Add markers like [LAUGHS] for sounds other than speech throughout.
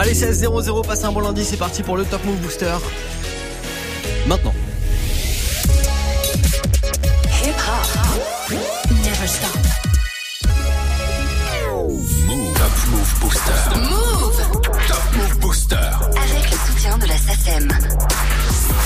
Allez, 16-0-0, passez un bon lundi, c'est parti pour le Top Move Booster. Maintenant. Hip hop. Never stop. Move. Top Move Booster. Move. Top Move Booster. Avec le soutien de la SACEM.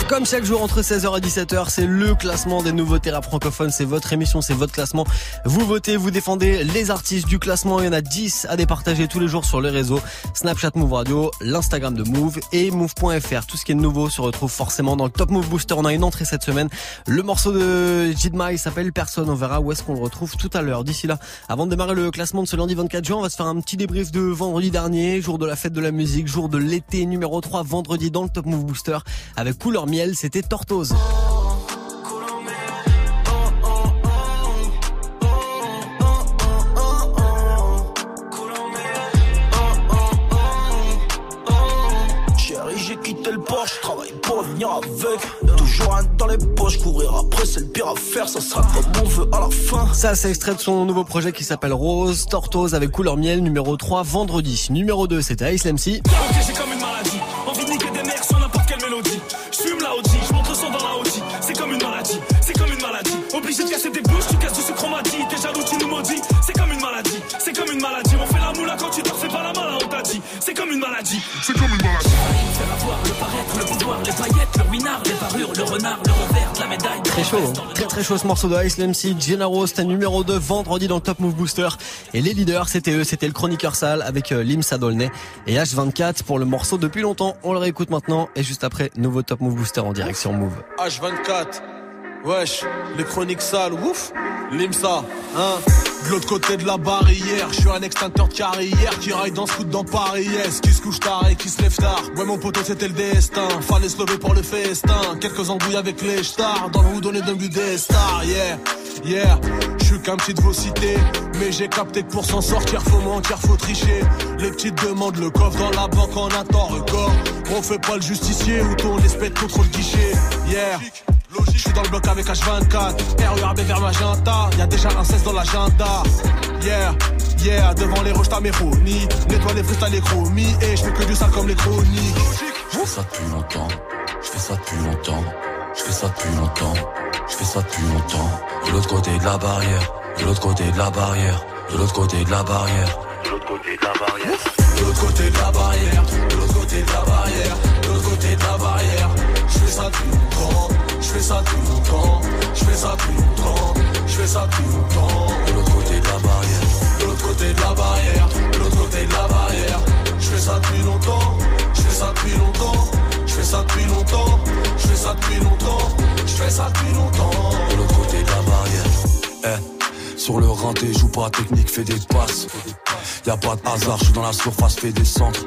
Comme chaque jour entre 16h et 17h, c'est le classement des nouveautés rap francophones. C'est votre émission, c'est votre classement. Vous votez, vous défendez les artistes du classement. Il y en a 10 à départager tous les jours sur les réseaux. Snapchat Move Radio, l'Instagram de Move et Move.fr. Tout ce qui est nouveau se retrouve forcément dans le Top Move Booster. On a une entrée cette semaine. Le morceau de Jidma, il s'appelle Personne. On verra où est-ce qu'on le retrouve tout à l'heure. D'ici là, avant de démarrer le classement de ce lundi 24 juin, on va se faire un petit débrief de vendredi dernier, jour de la fête de la musique, jour de l'été numéro 3, vendredi dans le Top Move Booster avec couleur miel c'était Tortoise. Chérie, j'ai quitté le port, je travaille pour venir avec. Toujours un dans les poches, courir après, c'est le pire à faire, ça sera comme on veut à la fin. Ça, c'est extrait de son nouveau projet qui s'appelle Rose, Tortoise avec couleur miel, numéro 3, vendredi. Numéro 2, c'était Ice MC. C'est comme une maladie. Faire avoir le paraître, le pouvoir, les paillettes, le winard, les parures, le renard, le revers, de la médaille. Très chaud, hein. très très chaud ce morceau de Ice MC, Gennaro, c'était numéro 2 vendredi dans le Top Move Booster. Et les leaders, c'était eux, c'était le chroniqueur sale avec euh, Lim Sadolnay et H24 pour le morceau depuis longtemps. On le réécoute maintenant et juste après, nouveau Top Move Booster en direction Move. H24, wesh, les chroniques sales, ouf, Limsa, hein. De l'autre côté de la barrière, je suis un extincteur de carrière qui raille dans ce coup dans Paris, yes, qui se couche tard et qui se lève tard? Ouais, mon poteau, c'était le destin, fallait se lever pour le festin. Quelques embrouilles avec les stars, dans le houdon et d'un but des stars, yeah, yeah. Je suis qu'un petit de vos cités, mais j'ai capté que pour s'en sortir, faut mentir, faut tricher. Les petites demandent le coffre dans la banque en attend record. On fait pas le justicier ou ton espèce contre le guichet, yeah. Je suis dans le bloc avec H24 RURB vers Magenta Y'a déjà un 16 dans l'agenda. Yeah, yeah Devant les roches t'as mes phonies Nettoie les freestyles les chromies. Et je fais que du sale comme les chroniques. Je fais ça depuis longtemps, je fais ça depuis longtemps, je fais ça depuis longtemps, je fais ça depuis longtemps. De l'autre côté de la barrière, de l'autre côté de la barrière, de l'autre côté de la barrière, de l'autre côté de la barrière, De l'autre côté de la barrière. De l'autre côté de la barrière. L'autre côté de la barrière. Je fais ça depuis longtemps Je fais ça depuis longtemps Je fais ça depuis longtemps Je fais ça depuis longtemps de l'autre côté de la barrière, De l'autre côté de la barrière. De l'autre côté de la barrière. Je fais ça depuis longtemps. Je fais ça depuis longtemps. Je fais ça depuis longtemps. Je fais ça depuis longtemps. Je fais ça depuis longtemps. De l'autre côté de la barrière. Eh, sur le rinté, joue pas. Technique, fais des passes. Y a pas de hasard, je suis dans la surface, fais des centres.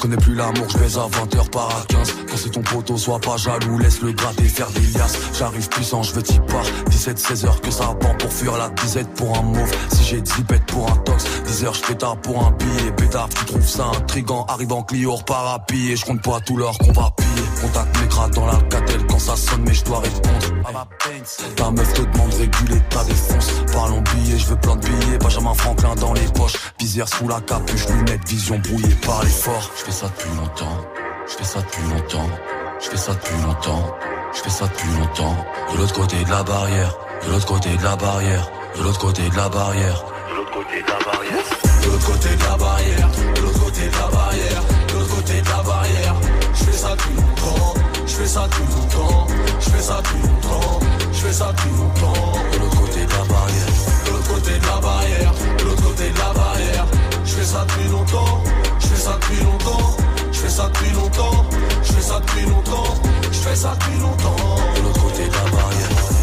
Je connais plus l'amour, je baise à 20h par à 15 Quand c'est ton poteau, sois pas jaloux, laisse le gratter faire des liasses. J'arrive puissant, je veux t'y part 17-16 heures que ça prend pour fuir la disette pour un mauve. Si j'ai 10 bêtes pour un tox 10 heures je pétard pour un billet. Pétard, tu trouves ça intrigant Arrive en Clio, repart à piller Je compte pas tout l'heure qu'on va piller Contact mes crades dans l'alcatel quand ça sonne mais je dois répondre Ta meuf te demande réguler ta défonce Parlons billets, je veux plein de billets. Benjamin Franklin dans les poches. Visière sous la capuche, lunettes, vision brouillée par l'effort. Je fais ça depuis longtemps, je fais ça depuis longtemps. Je fais ça depuis longtemps, je fais ça depuis longtemps. De l'autre côté de la barrière, de l'autre côté de la barrière. De l'autre côté de la barrière, de l'autre côté de la barrière. De l'autre côté de la barrière, de l'autre côté de la barrière, de l'autre côté de la barrière. Fais ça depuis longtemps, je fais ça depuis longtemps, je fais ça depuis longtemps, je fais ça depuis longtemps. De l'autre côté de la barrière, De l'autre côté de la barrière, de l'autre côté de la barrière. Je fais ça depuis longtemps, je fais ça depuis longtemps, je fais ça depuis longtemps, je fais ça depuis longtemps, je fais ça depuis longtemps. de l'autre côté de la barrière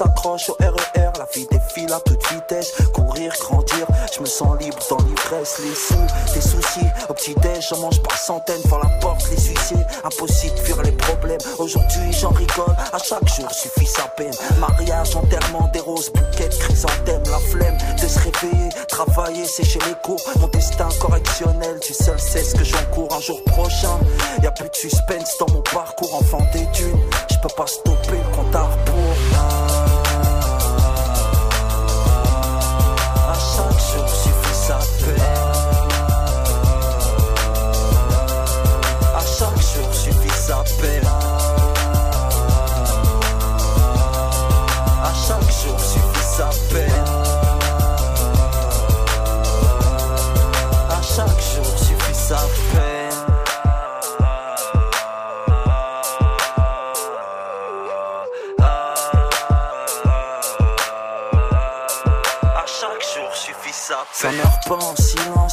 s'accroche au RER, la vie défile à toute vitesse. Courir, grandir, je me sens libre dans l'ivresse. les sous, des soucis. Au petit-déj, j'en mange par centaines, devant la porte, les huissiers. Impossible de fuir les problèmes. Aujourd'hui, j'en rigole, à chaque jour suffit sa peine. Mariage, enterrement, des roses, bouquets chrysanthèmes. La flemme de se réveiller, travailler, sécher les cours. Mon destin correctionnel, tu seul sais ce que j'encours un jour prochain. Y a plus de suspense dans mon parcours, enfant des dunes. Je peux pas stopper le compte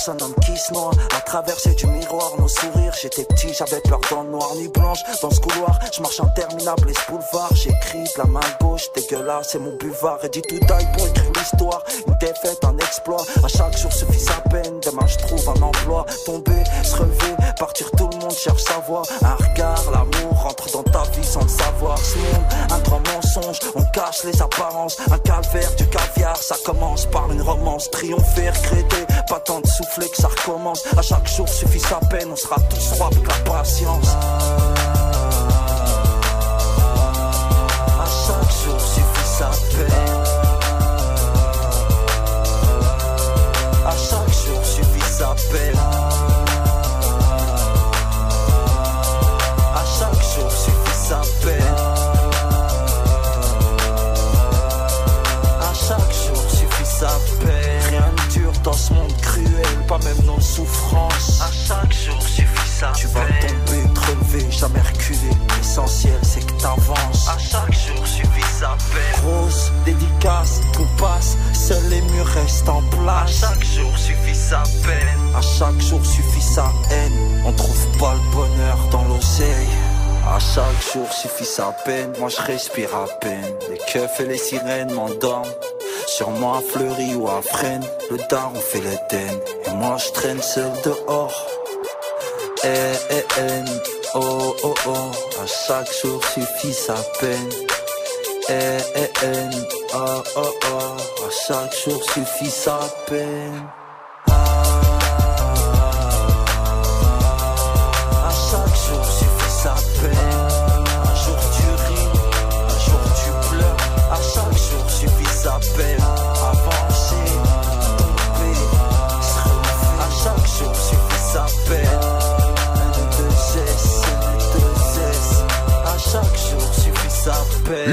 un homme qui se noie. À traverser du miroir, nos sourires. J'étais petit, j'avais peur dans noir, nuit blanche. Dans ce couloir, je marche interminable, les boulevards. J'écris de la main gauche, dégueulasse, c'est mon buvard. Et dit tout taille pour écrire l'histoire. Une défaite, un exploit. À chaque jour suffit sa peine. Demain, je trouve un emploi. Tomber, se relever, partir, tout le monde cherche sa voie. Un regard, l'amour rentre dans ta vie sans le savoir. Ce monde, un grand mensonge, on cache les apparences. Un calvaire, du caviar, ça commence par une romance. Triompher, regretter, pas tant de souffler que ça recommence. À chaque jour suffit sa peine, on sera tous rois avec la patience. Dans ce monde cruel, pas même nos souffrances. À chaque jour suffit sa Tu vas tomber, te relever, jamais reculer. L'essentiel c'est que t'avances. À chaque jour suffit sa peine. Grosse dédicace, tout passe, seuls les murs restent en place. À chaque jour suffit sa peine. À chaque jour suffit sa haine. On trouve pas le bonheur dans l'oseille. À chaque jour suffit sa peine, moi je respire à peine. Les keufs et les sirènes m'endorment. Sur moi fleuri ou à freine, le daron fait l'Éden. Et moi je traîne seul dehors. Eh eh eh, oh oh oh, à chaque jour suffit sa peine. Eh eh eh, oh oh oh, à chaque jour suffit sa peine.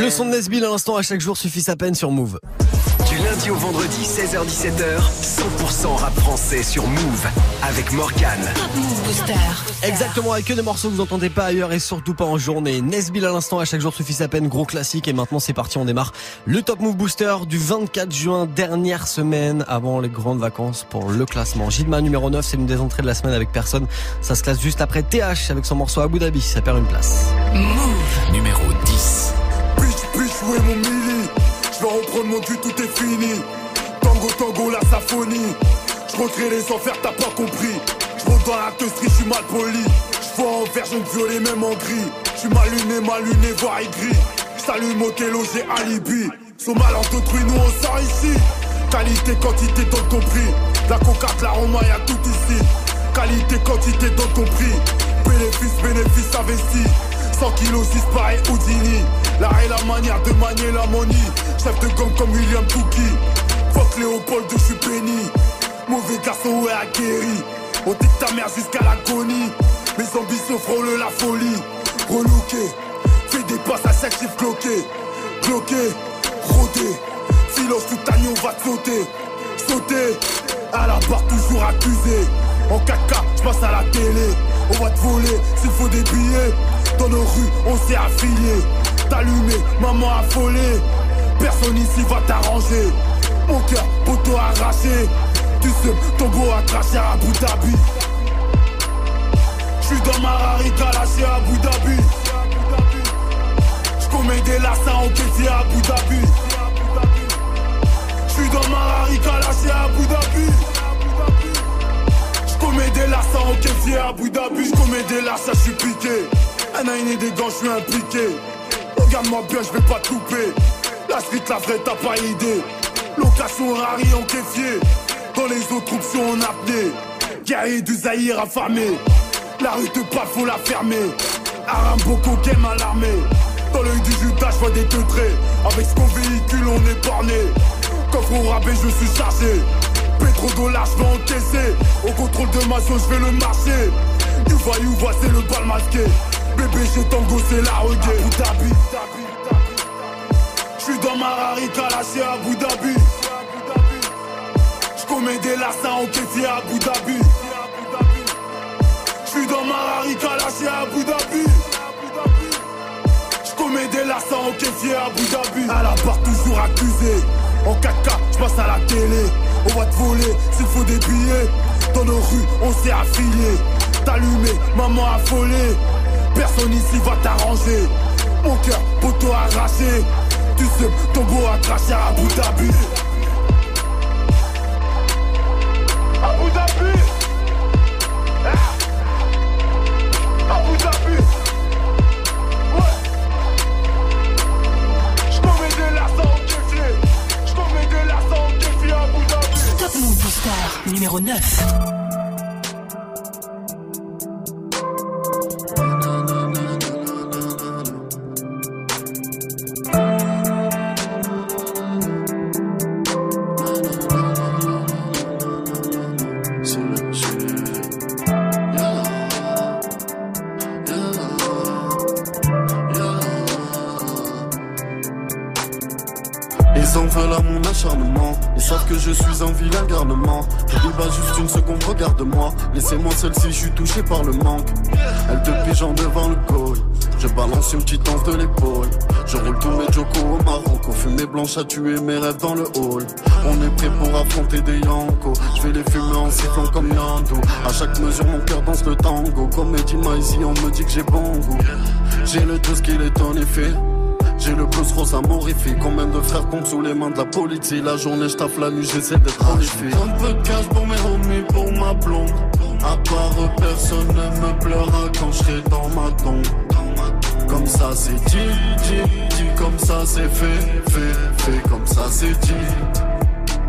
Le son de Nesbill à l'instant, à chaque jour suffit sa peine sur Move. Du lundi au vendredi, 16h-17h, 100% rap français sur Move avec Morgan. Exactement, avec que des morceaux que vous n'entendez pas ailleurs et surtout pas en journée. Nesbill à l'instant, à chaque jour suffit sa peine, gros classique. Et maintenant, c'est parti, on démarre le Top Move Booster du 24 juin, dernière semaine avant les grandes vacances pour le classement. Gilma numéro 9, c'est une des entrées de la semaine avec personne. Ça se classe juste après TH avec son morceau Abu Dhabi. Ça perd une place. Numéro 10. Tango, tango, la symphonie. Je les enfers, t'as pas compris. Je dans la teustrie, je suis mal poli. Je en vert, jaune, violet, même en gris. Je suis mal luné, mal luné, voire aigri. Je kélo, j'ai alibi. Sont mal en nous on sort ici. Qualité, quantité, dans ton prix. La coca, la Roma, y'a tout ici. Qualité, quantité, dans ton prix. Bénéfice, bénéfice investi. 100 kilos, 6 pareil Houdini. Et la manière de manier la money. Chef de gang comme William Touki. Fuck Léopold, je suis béni. Mauvais garçon, ouais, aguerri. On dit ta mère jusqu'à l'agonie. Mes ambitions frôlent la folie. Relooké, fais des passes à chaque chiffre cloqué. Cloqué, rodé. Filoche tout agneau va te sauter. Sauter, à la barre toujours accusé. En 4K, je passe à la télé. On va te voler s'il faut des billets. Dans nos rues, on s'est affilié. T'allumer, maman affolée. Personne ici va t'arranger. Mon cœur, poteau arraché. Tu sais, ton beau a craché à Abu Dhabi. J'suis dans ma Rari lâché à Abu Dhabi. J'commets des lassins encaissés à Abu Dhabi. J'suis dans ma Rari lâché à Abu Dhabi. Abu Dhabi. J'commets des lards, ça suis piqué. Un et des gants, j'suis impliqué. Regarde-moi bien, j'vais pas te louper. La street, la vraie, t'as pas idée. Location rari en kéfier. Dans les autres troupes sont en apnée. Guerrier du Zahir affamé. La rue te pas, faut la fermer. Arambo game à l'armée. Dans l'œil du Judas, je vois des teutrés. Avec ce qu'on véhicule, on est borné. Coffre au rabais, je suis chargé. Pétrodollars, je vais encaisser. Au contrôle de ma zone, je vais le marcher. You vois, you vois, c'est le bal masqué. Bébé, j'ai tango, c'est la reggae. Abu Dhabi. J'suis dans ma rarika, lâché à Abu Dhabi. J'commets des lassins en kéfier à Abu Dhabi. J'suis dans ma rarika, lâché à Abu Dhabi. J'commets des lassins en kéfier à Abu Dhabi. À la barre, toujours accusé. En 4K, j'passe à la télé. On va te voler s'il faut des billets. Dans nos rues, on s'est affilié. T'allumé, maman affolée. Personne ici va t'arranger. Mon cœur, poteau arraché. Tu sais, ton beau a craché à Abu Dhabi. Abu Dhabi. Ah. Abu Dhabi. Ouais. J'commets des lassins au kéfier. J'commets des lassins au kéfier à Abu Dhabi. Top Move Booster numéro 9. Regarde-moi Laissez-moi seul si je suis touché par le manque. Elle te pigeon devant le col. Je balance une petite danse de l'épaule. Je roule tous mes jokos au Maroc. Fumée blanche à tuer mes rêves dans le hall. On est prêt pour affronter des yankos Je vais les fumer en sifflant comme Yando À chaque mesure mon cœur danse le tango. Comme Eddie Maizy on me dit que j'ai bon goût. J'ai le tout ce qu'il est en effet j'ai le plus rose amorifique Combien de frères tombent sous les mains de la police La journée je taffe la nuit j'essaie d'être prolifique Un peu de cash pour mes homies pour ma blonde. À part personne ne me pleura quand je serai dans ma tombe. Comme ça c'est dit, dit, dit. Comme ça c'est fait, fait, fait. Comme ça c'est dit.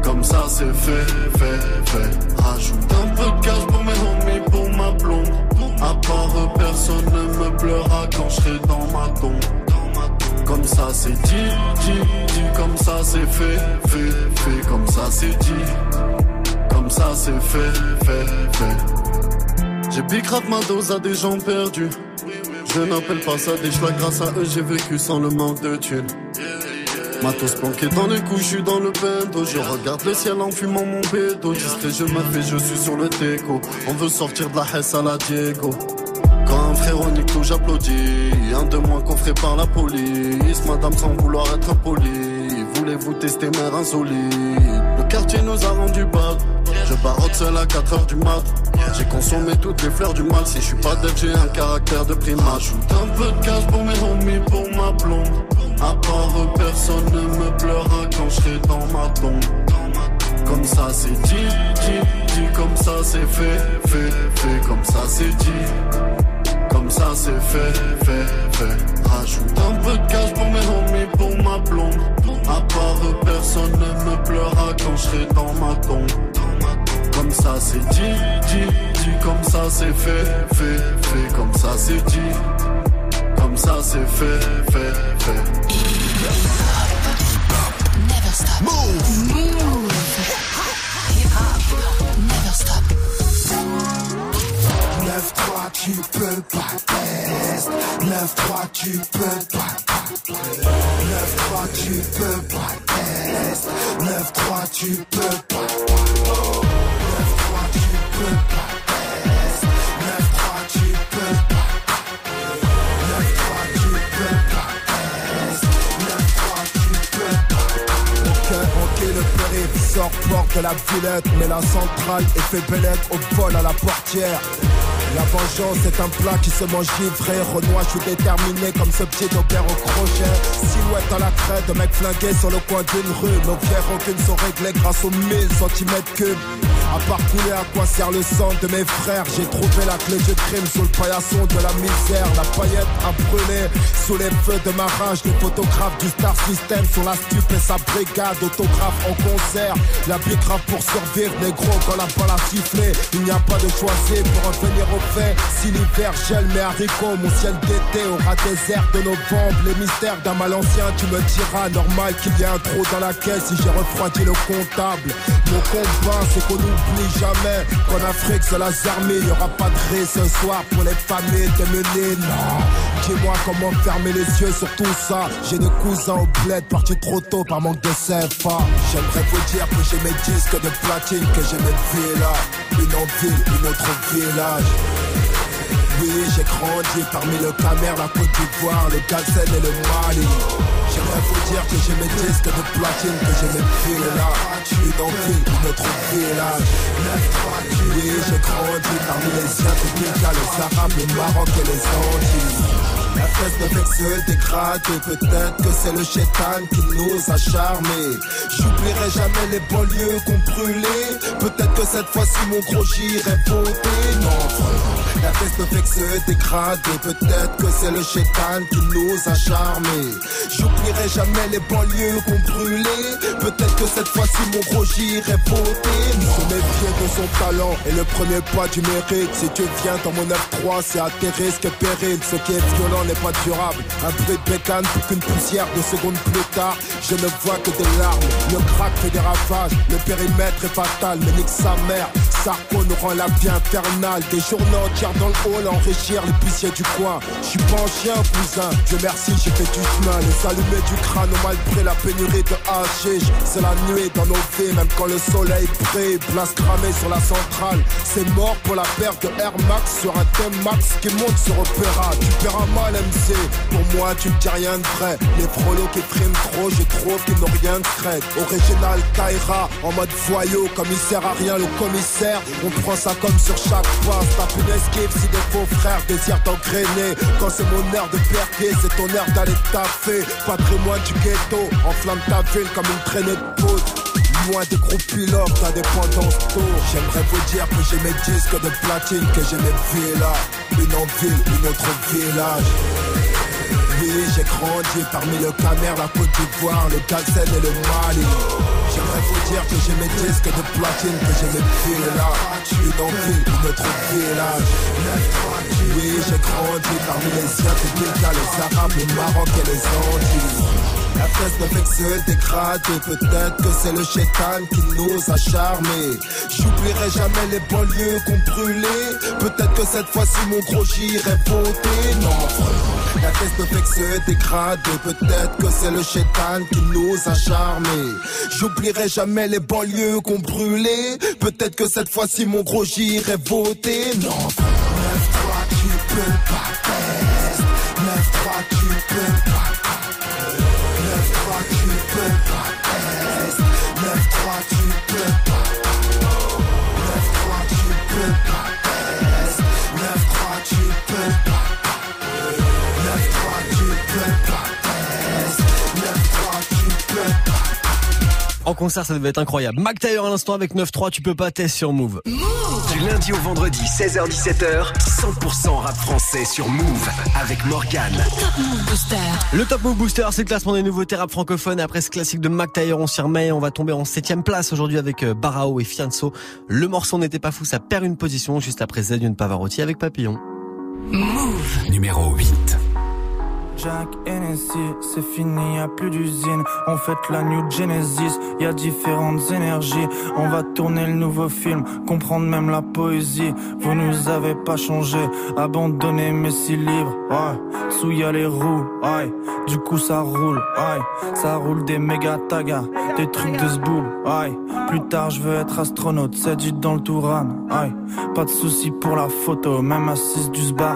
Comme ça c'est fait, fait, fait. Rajoute un peu de cash pour mes homies pour ma blonde. À part personne ne me pleura quand je serai dans ma tombe comme ça c'est dit, dit, dit, comme ça c'est fait, fait, fait, comme ça c'est dit, comme ça c'est fait, fait, fait. J'ai bicrave ma dose à des gens perdus. Je n'appelle pas ça des choix, grâce à eux j'ai vécu sans le manque de thunes. Matos planqué dans les couches, dans le bendo. Je regarde le ciel en fumant mon bédo. Discret, je me je suis sur le déco. On veut sortir de la Hesse à la Diego. Frère nique tout, j'applaudis. Un de moins coffré par la police. Madame sans vouloir être poli. Voulez-vous tester mère insolite Le quartier nous a rendu bad. Je barotte seul à 4 heures du mat. J'ai consommé toutes les fleurs du mal. Si je suis pas dead, j'ai un caractère de primate. J'ajoute un peu de cash pour mes homies, pour ma blonde. À part personne ne me pleura quand je serai dans ma tombe. Comme ça c'est dit, dit, dit, comme ça c'est fait, fait, fait, comme ça c'est dit. Comme ça c'est fait, fait, fait. Rajoute un peu de cash pour mes homies, pour ma blonde. À part personne ne me pleura quand je serai dans ma tombe. Comme ça c'est dit, dit, dit, comme ça c'est fait, fait, fait, comme ça c'est dit. Comme ça c'est fait, fait, fait. Never stop. Move. Move. 9-3 tu peux pas test. 9-3 tu peux pas 9-3 tu peux pas test. 9-3 tu peux pas 9-3 tu peux pas test. 9-3 tu peux pas 9-3 tu peux pas test. 9-3 tu peux pas Ok, ok, le périph' sort porte de la Villette Mais la centrale est fait bellette au vol à la portière La vengeance est un plat qui se mange givré. Renoir, je suis déterminé comme ce petit d'Aubert au crochet. Silhouette à la crête, mec flingué sur le coin d'une rue. Nos vieilles rancunes sont réglées grâce aux 1000 cm cubes. À part couler à quoi sert le sang de mes frères? J'ai trouvé la clé du crime sous le paillasson de la misère La paillette a brûlé sous les feux de ma rage Les photographes du Star System sont la stupe et sa brigade Autographe en concert La grave pour survivre négro quand la balle a sifflé Il n'y a pas de choisir pour revenir au Si l'hiver gèle mes haricots Mon ciel d'été aura des airs de novembre Les mystères d'un mal ancien tu me diras Normal qu'il y ait un trou dans la caisse Si j'ai refroidi le comptable Mon combat c'est qu'on n'oublie jamais qu'en Afrique c'est la armée, y aura pas de ré ce soir pour les familles démunies. Non, dis-moi comment fermer les yeux sur tout ça. J'ai des cousins au bled partis trop tôt par manque de CFA. J'aimerais vous dire que j'ai mes disques de platine, que j'ai mes villas, une en ville, une autre village. Oui, j'ai grandi parmi le Camer, la Côte d'Ivoire, le Galsen et le Mali. J'aimerais vous dire que j'ai mes disques de platine, que j'ai mes villes là. Une en ville, une autre village. Oui, j'ai grandi parmi les Asiatiques, les Arabes, les Maroc et les Antilles. La fête ne fait que se dégrader, peut-être que c'est le chétan qui nous a charmés. J'oublierai jamais les banlieues qu'on brûlait. Peut-être que cette fois-ci mon gros j'irai voter. Non, la fête ne fait que se dégrader, peut-être que c'est le chétan qui nous a charmés. J'oublierai jamais les banlieues qu'on brûlait. Peut-être que cette fois-ci mon gros j'irai voter. Se méfier de son talent et le premier pas du mérite. Si tu viens dans mon F3, c'est à tes risques et périls. Ce qui est violent n'est durable. Un bruit de pour qu'une poussière de secondes plus tard. Je ne vois que des larmes. Le crack fait des ravages. Le périmètre est fatal, mais nique sa mère. Sarko nous rend la vie infernale. Des journées entières dans le hall enrichir les puissiers du coin. Je suis pas un chien, cousin. Dieu merci, j'ai fait du chemin. Les allumés du crâne ont mal pris la pénurie de hashish. C'est la nuit dans nos vies, même quand le soleil brille. Place cramée sur la centrale. C'est mort pour la perte de Air Max sur un thème Max qui monte sur Opéra. Tu paieras mal, Pour moi, tu ne dis rien de vrai. Les frolos qui friment trop, je trouve qu'ils n'ont rien de crête. Original Kaira, en mode voyou, comme il sert à rien le commissaire. On prend ça comme sur chaque passe. Tape une esquive si des faux frères désirent t'engrainer. Quand c'est mon heure de perquer, c'est ton heure d'aller taffer. Patrimoine du ghetto, enflamme ta ville comme une traînée de poudre. Loin des gros pilotes, indépendance tour. J'aimerais vous dire que j'ai mes disques de platine, que j'ai mes villas. Une en ville, une autre village. Oui, j'ai grandi parmi le Camer, la Côte d'Ivoire, le Galsen et le Mali. J'aimerais vous dire que j'ai mes disques de platine, que j'ai mes villas. Une en ville, une autre village. Oui, j'ai grandi parmi les Asiatiques, les Arabes, les Maroc et les Antilles. La fête ne fait que se dégrader, peut-être que c'est le chétan qui nous a charmés. J'oublierai jamais les banlieues qu'on brûlait. Peut-être que cette fois-ci mon gros j'irai voter. Non, la fête ne fait que se dégrader, peut-être que c'est le chétan qui nous a charmés. J'oublierai jamais les banlieues qu'on brûlait. Peut-être que cette fois-ci mon gros j'irai voter. Non, 9-3 tu peux pas test. 9-3 tu peux pas En concert, ça devait être incroyable. Mac Taylor à l'instant avec 9-3, tu peux pas tester sur Move. Du lundi au vendredi, 16h-17h, 100% rap français sur Move avec Morgane. Le Top Move Booster, c'est le classement des nouveautés rap francophones. Après ce classique de Mac Taylor, on s'y remet. On va tomber en septième place aujourd'hui avec euh, Barao et Fianso. Le morceau n'était pas fou, ça perd une position juste après Zedion Pavarotti avec Papillon. Numéro 8. Jack Hennessy, c'est fini, y a plus d'usine. On fête la New Genesis, y a différentes énergies. On va tourner le nouveau film, comprendre même la poésie. Vous nous avez pas changé, abandonné mes six livres. Ouais, sous y a les roues, ouais. Du coup ça roule, ouais. Ça roule des méga tagas, des trucs de zboob, ouais. Plus tard je veux être astronaute, c'est dit dans le Touran, ouais. Pas de soucis pour la photo, même assise du sbar.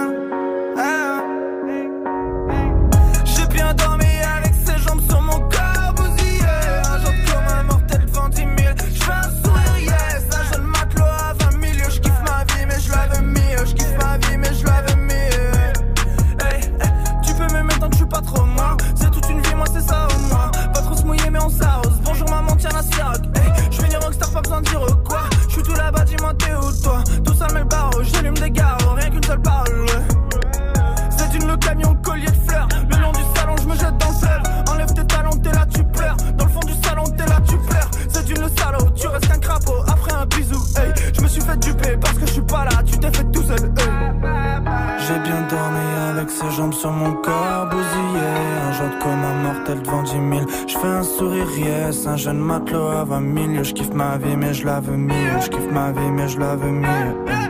Yes, un jeune matelot à 20 000. Je kiffe ma vie, mais je la veux mieux. Je kiffe ma vie, mais je la veux mieux.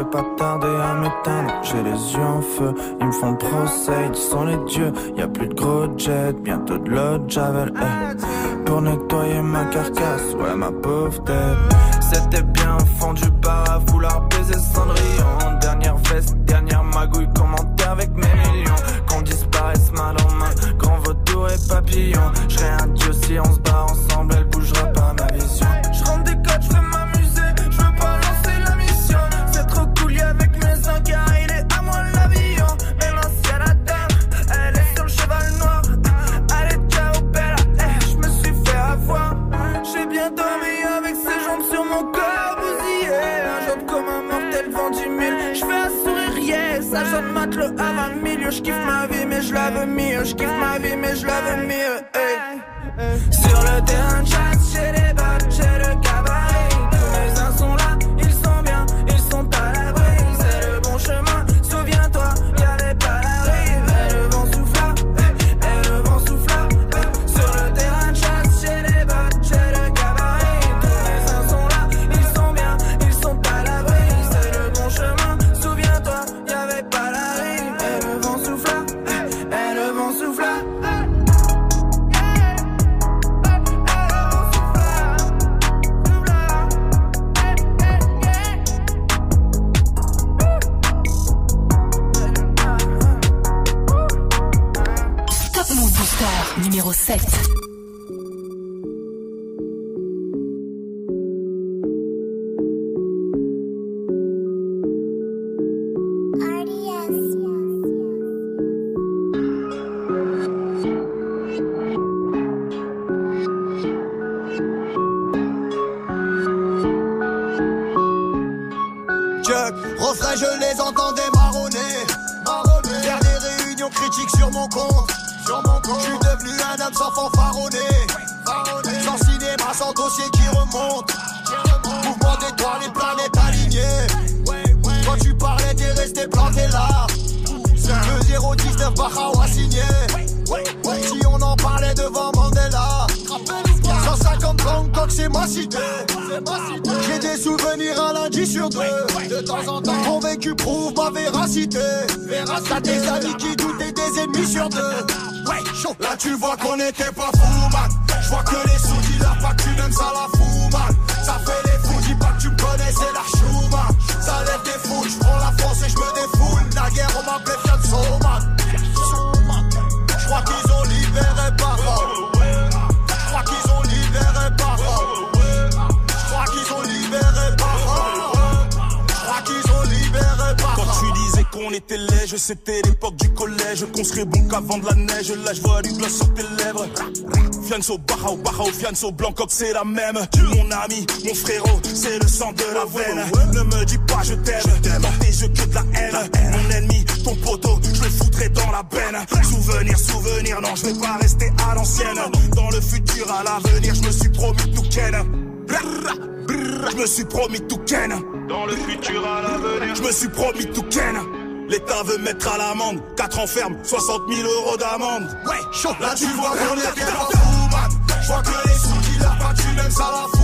Vais pas tarder à m'éteindre. J'ai les yeux en feu, ils me font procès, ils sont les dieux. Y a plus de gros jet, bientôt de l'eau javel. eh. Pour nettoyer ma carcasse, ouais ma pauvre tête. C'était bien fondu par à vouloir baiser Cendrillon. Dernière veste, dernière magouille, commentaire avec mes millions. Qu'on disparaisse mal en main, grand vautour et papillon. Je un dieu si on se je les entendais marronner. marronner. Faire des réunions critiques sur mon compte. Sur mon compte. Je suis devenu un homme sans fanfaronner. Sans cinéma, sans dossier qui remonte. Mouvement d'étoiles, les planètes alignées. Quand tu parlais, t'es resté planté là. Le 019 Bahawa signé. Si on en parlait devant Mandela. 150 Bangkok, c'est ma cité. J'ai des souvenirs un lundi sur deux. De temps en temps, mon vécu prouve ma véracité. T'as des amis qui doutent et des ennemis sur deux. Là, tu vois qu'on était pas fous, man. Je léger, c'était l'époque du collège. Qu'on serait bon qu'avant de la neige. Là, je vois du gloss sur tes lèvres. Fianso, Bahao, Bahao, Fianso, Blancoc, c'est la même. Mon ami, mon frérot, c'est le sang de la veine. Ne me dis pas je t'aime, dans tes yeux que de la haine. Mon ennemi, ton poteau, je le foutrai dans la benne. Souvenir, souvenir, non, je vais pas rester à l'ancienne. Dans le futur, à l'avenir, je me suis promis tout ken. Je me suis promis tout ken. Dans le futur, à l'avenir, je me suis promis tout ken. L'État veut mettre à l'amende 4 ans ferme, 60 000 euros d'amende. Ouais, chaud. Là, tu vois qu'on pas fous, man. Je vois que les sous qui l'a pas, tu même ça la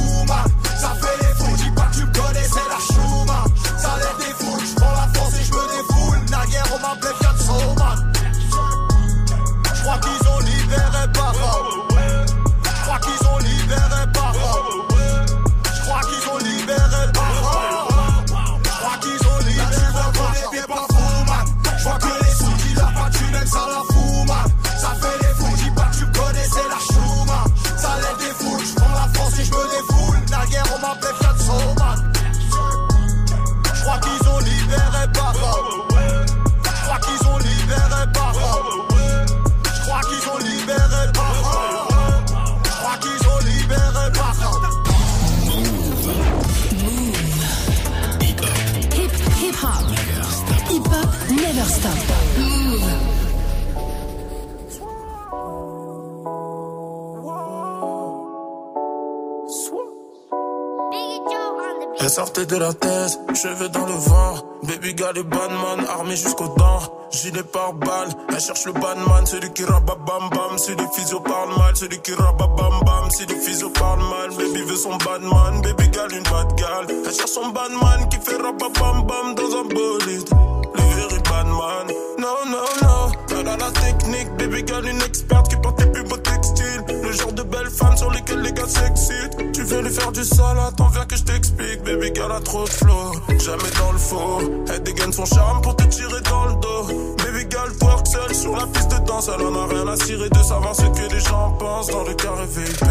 armé jusqu'aux dents. Gilet par balle, elle cherche le banman, celui qui rabat bam les physio parlent mal, celui qui rabat bam les physio parlent mal, baby veut son badman. Baby gal une bad gal. Elle cherche son badman qui fait rabat bam bam dans un bolide. Le very badman. Non, non, non. La technique, baby gal une experte qui porte les plus beaux textiles. Le genre de belles femmes sur lesquelles les gars s'excitent. Tu veux lui faire du sale, attends, viens que je t'explique. Baby girl a trop de flow, jamais dans le faux. Elle dégaine son charme pour te tirer dans le dos. Baby girl twerk seule sur la piste de danse. Elle en a rien à cirer de savoir ce que les gens pensent dans le carré VIP.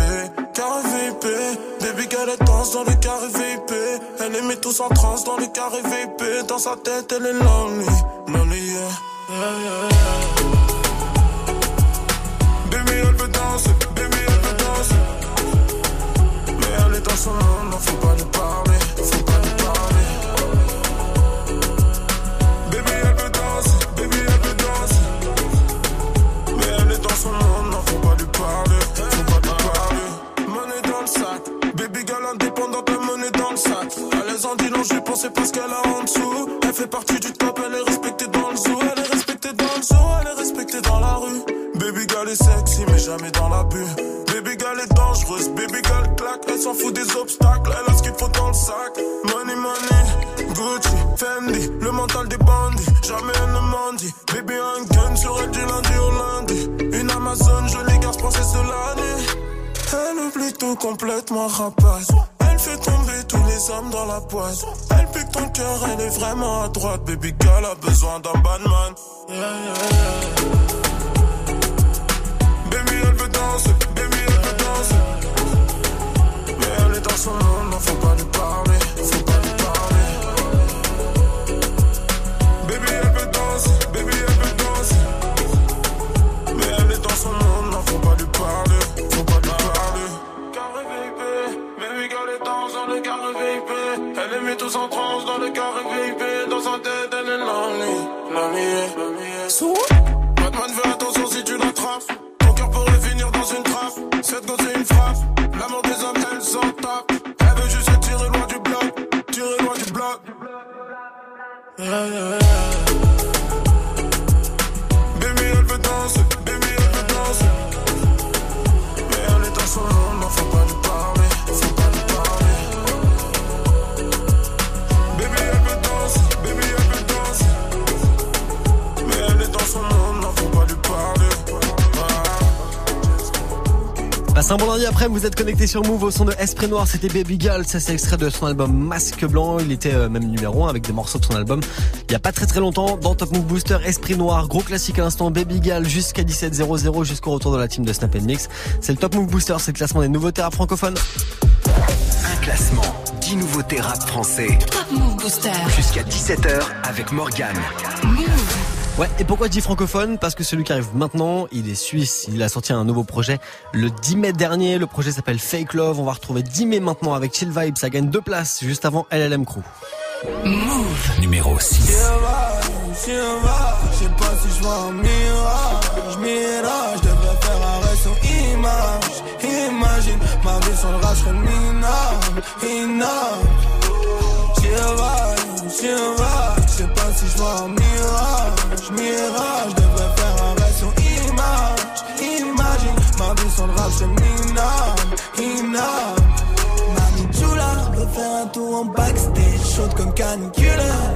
Carré VIP, baby girl elle danse dans le carré VIP. Elle les met tous en transe dans le carré VIP. Dans sa tête, elle est lonely, lonely, yeah. Danser, baby, elle veut danser. Mais elle est dans son monde, complètement rapace. Elle fait tomber tous les hommes dans la poisse. Elle pique ton cœur, elle est vraiment à droite. Baby girl a besoin d'un badman. Baby, elle veut danser, baby, elle veut danser. Mais elle est dans son monde, non, faut pas Est en transe dans le carré VIP. Dans sa tête, elle est lonely, lonely. Batman veut attention si tu l'attrapes. Ton cœur pourrait finir dans une trappe. Cette gosse c'est une frappe. L'amour des hommes, elle s'en tape. Elle veut juste tirer loin du bloc. Tirer loin du bloc. Yeah, yeah, yeah. Passe un bon lundi après, vous êtes connecté sur Move au son de Esprit Noir, c'était Baby Girl, ça c'est extrait de son album Masque Blanc, il était euh, même numéro 1 avec des morceaux de son album il y a pas très très longtemps dans Top Move Booster Esprit Noir, gros classique à l'instant Baby Girl jusqu'à 17.00 jusqu'au retour de la team de Snap Mix. C'est le Top Move Booster, c'est le classement des nouveautés rap francophones. Un classement, 10 nouveautés rap français. Top Move Booster. Jusqu'à 17h avec Morgane. Ouais, et pourquoi je dis francophone? Parce que celui qui arrive maintenant, il est suisse. Il a sorti un nouveau projet le 10 mai dernier. Le projet s'appelle Fake Love. On va retrouver 10 mai maintenant avec Chill Vibe. Ça gagne deux places juste avant LLM Crew. Move. Numéro 6. Je sais pas si je vois un mirage, mirage. Je devrais faire arrêt sur image. Imagine ma vie sur le rage, je serais minable, inable. J'y vais, j'y vais. Si je vois un mirage, mirage. Je devrais faire arrêt sur image. Imagine ma vie sur le rage, je minable, inable. Mami Chula, veut faire un tour en backstage, chaude comme canicule.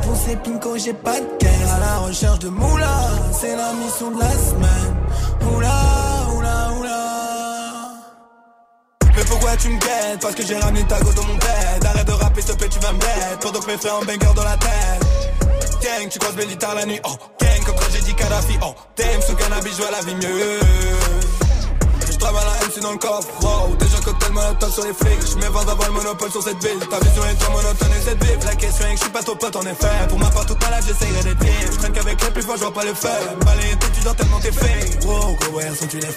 Pour pinko, j'ai pas de caisse. À la recherche de moula, c'est la mission de la semaine. Oula, oula, oula. Mais pourquoi tu me guettes? Parce que j'ai ramené ta go dans mon bed. Arrête de rapper, s'il te plaît, tu vas me bête. Pendant que mes frères en banger dans la tête. Gang, tu croises guitares la nuit. Oh, gang, comme quand j'ai dit Kadhafi. Oh, damn, sous cannabis, je vois la vie mieux. Travaille la MC dans le coffre. Wow, déjà cocktail monotone sur les flics. Je mets 20 avant le monopole sur cette ville. Ta vision est trop monotone et cette ville. La question est que je suis pas ton pote en effet. Pour ma part, toute ma life, j'essayerai d'être libre. Je traîne qu'avec les plus forts, je vois pas le faire. Balayer tout, tu dors tellement t'es fait. Wow, gros voyage, sont tu les.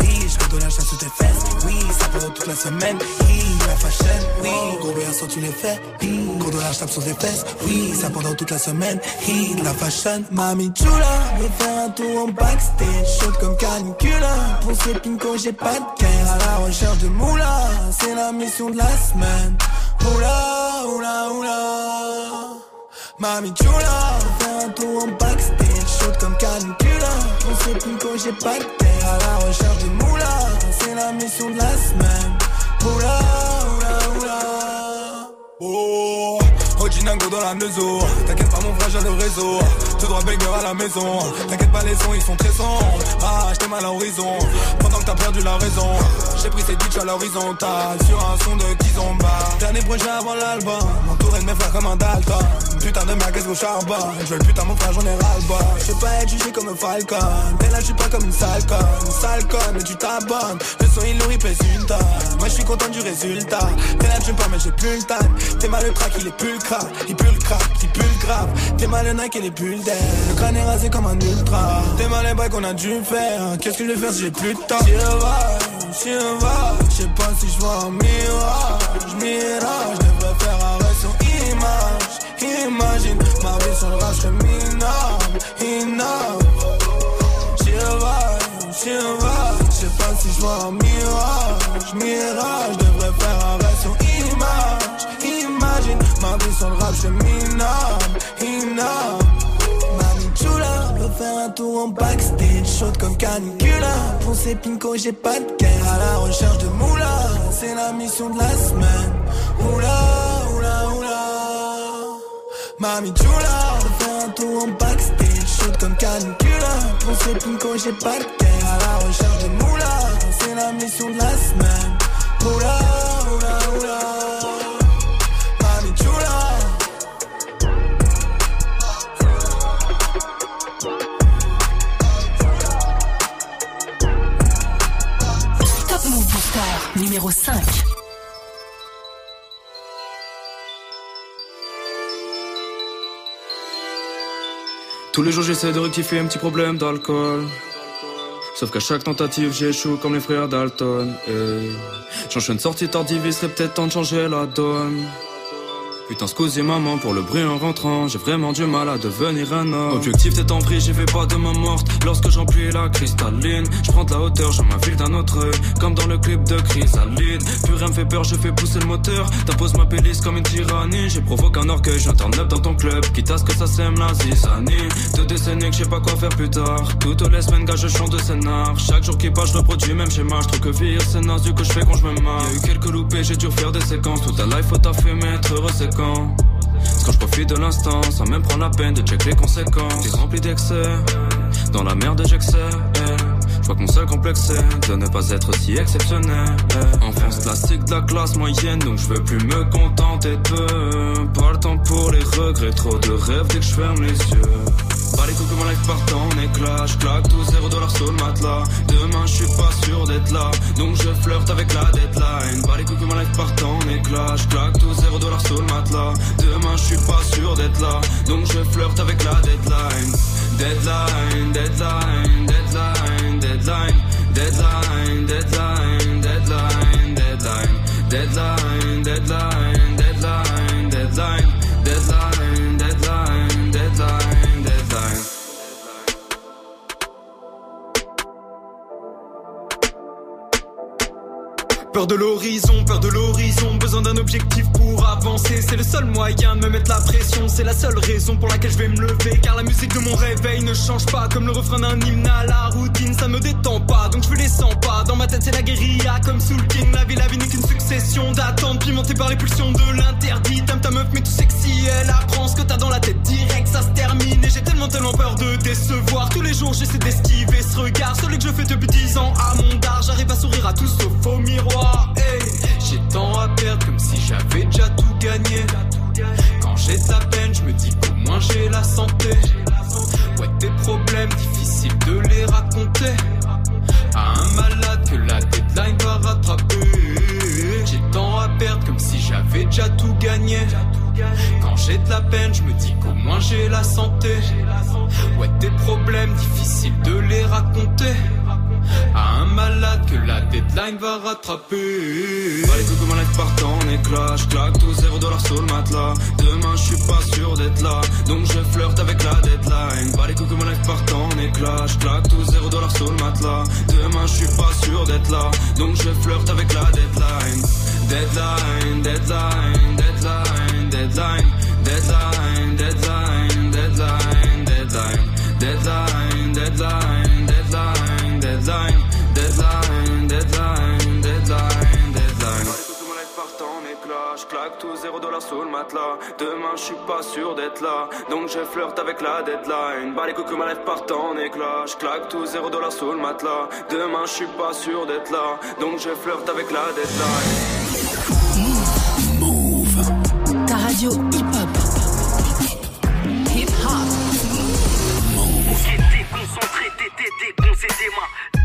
Oui, je de la chasse sous tes fesses. Oui, ça pendant toute la semaine. Oui, la fashion. Oui, gros voyage, sont tu les. Oui, gros de la tape sur tes fesses. Oui, ça pendant toute la semaine. Oui, la fashion. Mami chula, veux faire un tour en backstage. Chaude comme canicula. Pour ces pinko, pas de cœur. À la recherche de moula. C'est la mission de la semaine. Oula, oula, oula. Mami chula, faire un tour en backstage, chaude comme canicula. On sait plus quand j'ai pas de terre à la recherche de moula. C'est la mission de la semaine. Oula, oula, oula. Oh. Dingo dans la maison T'inquiète pas mon frère j'ai le réseau. Tout droit banger à la maison. T'inquiète pas les sons ils sont très sombres Ah j'étais mal à l'horizon. Pendant que t'as perdu la raison J'ai pris ces bitches à l'horizontale. Sur un son de Kizomba Dernier projet avant l'album. Entouré de mes frères comme un Dalton Putain de merguez au charbon Je veux le putain mon frère j'en ai ras le bas Je veux pas être jugé comme un falcon T'es là je suis pas comme une sale conne Une mais tu t'abonnes Le son il nourrit pèse une tonne Moi je suis content du résultat T'es là tu pas mais j'ai plus le time T'es mal le track il est pulcra il pue le crack, il pue le grave. T'es mal le Nike et les bulles d'air. Le crâne est rasé comme un ultra. T'es mal les bails qu'on a dû faire. Qu'est-ce que je vais faire si j'ai plus de temps? J'y va, j'y va. J'sais pas si j'vois un mirage, mirage. J'devrais faire arrêt sur image. Imagine ma vie sur le rap, j'serais minable, inable. J'y j'y va. J'sais pas si j'vois un mirage, mirage. J'devrais faire arrêt sur image, imagine ma vie sur le rap, j'suis minable, inable. Chula, veux faire un tour en backstage, chaude comme canicula. Ces pinko, j'ai pas de cœur à la recherche de moula. C'est la mission de la semaine. Oula. Mami chula, faire un tour en backstage, chaude comme canicula. Pour ces pinko, j'ai pas de cœur à la recherche de moula. C'est la mission de la semaine. Oula, oula, oula. Mami chula. Top Move numéro 5. Tous les jours j'essaie de rectifier un petit problème d'alcool. Sauf qu'à chaque tentative j'échoue comme les frères Dalton. Et j'enchaîne sortie tardive, il serait peut-être temps de changer la donne. Putain, scusi maman pour le bruit en rentrant. J'ai vraiment du mal à devenir un homme. Objectif t'es en pris, j'y vais pas de ma morte. Lorsque j'emplis la cristalline, je prends de la hauteur, je m'infile d'un autre œil. Comme dans le clip de Chrysalide. Plus rien me fait peur, je fais pousser le moteur. T'imposes ma pélice comme une tyrannie. J'ai provoqué un orgueil, j'entends neuf dans ton club. Quitte à ce que ça sème la zizanie. Deux décennies que je pas quoi faire plus tard. Toutes les semaines, gage, je chante de scénar. Chaque jour qui passe, je reproduis même schéma. Je trouve que vieillir c'est naze du que je fais quand je me marre. Y'a eu quelques loupés, j'ai dû refaire des séquences. Toute ta life, faut taffer, mais être heureux quand. Quand je profite de l'instant, sans même prendre la peine de check les conséquences. T'es rempli d'excès, dans la merde j'excès. Je vois que mon seul complexe de ne pas être si exceptionnel. Enfance classique de la classe moyenne, donc je veux plus me contenter de peu. Pas le temps pour les regrets, trop de rêves dès que je ferme les yeux. Pas les coups que mon life part en éclat, je claque tout 0 dollars sur le matelas. Demain je suis pas sûr d'être là, donc je flirte avec la deadline. Pas les coups que mon life part en éclat, je claque tout 0 dollars sur le matelas. Demain je suis pas sûr d'être là, donc je flirte avec la deadline, deadline, deadline, deadline, deadline, deadline, deadline, deadline, deadline, deadline, deadline, Peur de l'horizon, peur de l'horizon, besoin d'un objectif pour avancer. C'est le seul moyen de me mettre la pression, c'est la seule raison pour laquelle je vais me lever. Car la musique de mon réveil ne change pas, comme le refrain d'un hymne à la routine, ça me détend pas, donc je les sens pas. Dans ma tête c'est la guérilla, comme Soul King. La vie, la vie n'est qu'une succession d'attentes, pimentées par les pulsions de l'interdit. T'aimes ta meuf, mais tout sexy, elle apprend ce que t'as dans la tête direct, ça se termine. Et j'ai tellement, tellement peur de décevoir. Tous les jours j'essaie d'esquiver ce regard, celui que je fais depuis 10 ans à mon dard. J'arrive à sourire à tout sauf au miroir. J'ai tant à perdre comme si j'avais déjà tout gagné. Quand j'ai de la peine, je me dis qu'au moins j'ai la santé. Ouais, des problèmes, difficiles de les raconter. À un malade que la deadline va rattraper. J'ai tant à perdre comme si j'avais déjà tout gagné. Quand j'ai de la peine, je me dis qu'au moins j'ai la santé. Ouais, des problèmes, difficiles de les raconter. À un malade que la deadline va rattraper. Bah les coups partent en éclat. Je claque tout zéro dollar sur le matelas. Demain je suis pas sûr d'être là. Donc je flirte avec la deadline. Bah les coups partent en éclat. Je claque tout zéro dollar sur le matelas. Demain je suis pas sûr d'être là. Donc je flirte avec la. Deadline, deadline, deadline, deadline, deadline, deadline, deadline, deadline, deadline, deadline, deadline, sous le matelas. Demain je suis pas sûr d'être là, donc je flirte avec la deadline. Bah les coups que ma life part en éclat, je claque tout zéro dollar sous le matelas. Demain je suis pas sûr d'être là, donc je flirte avec la deadline. Ta radio hip-hop. Hip-hop. Ok, déconcentré, t'étais déconcentré.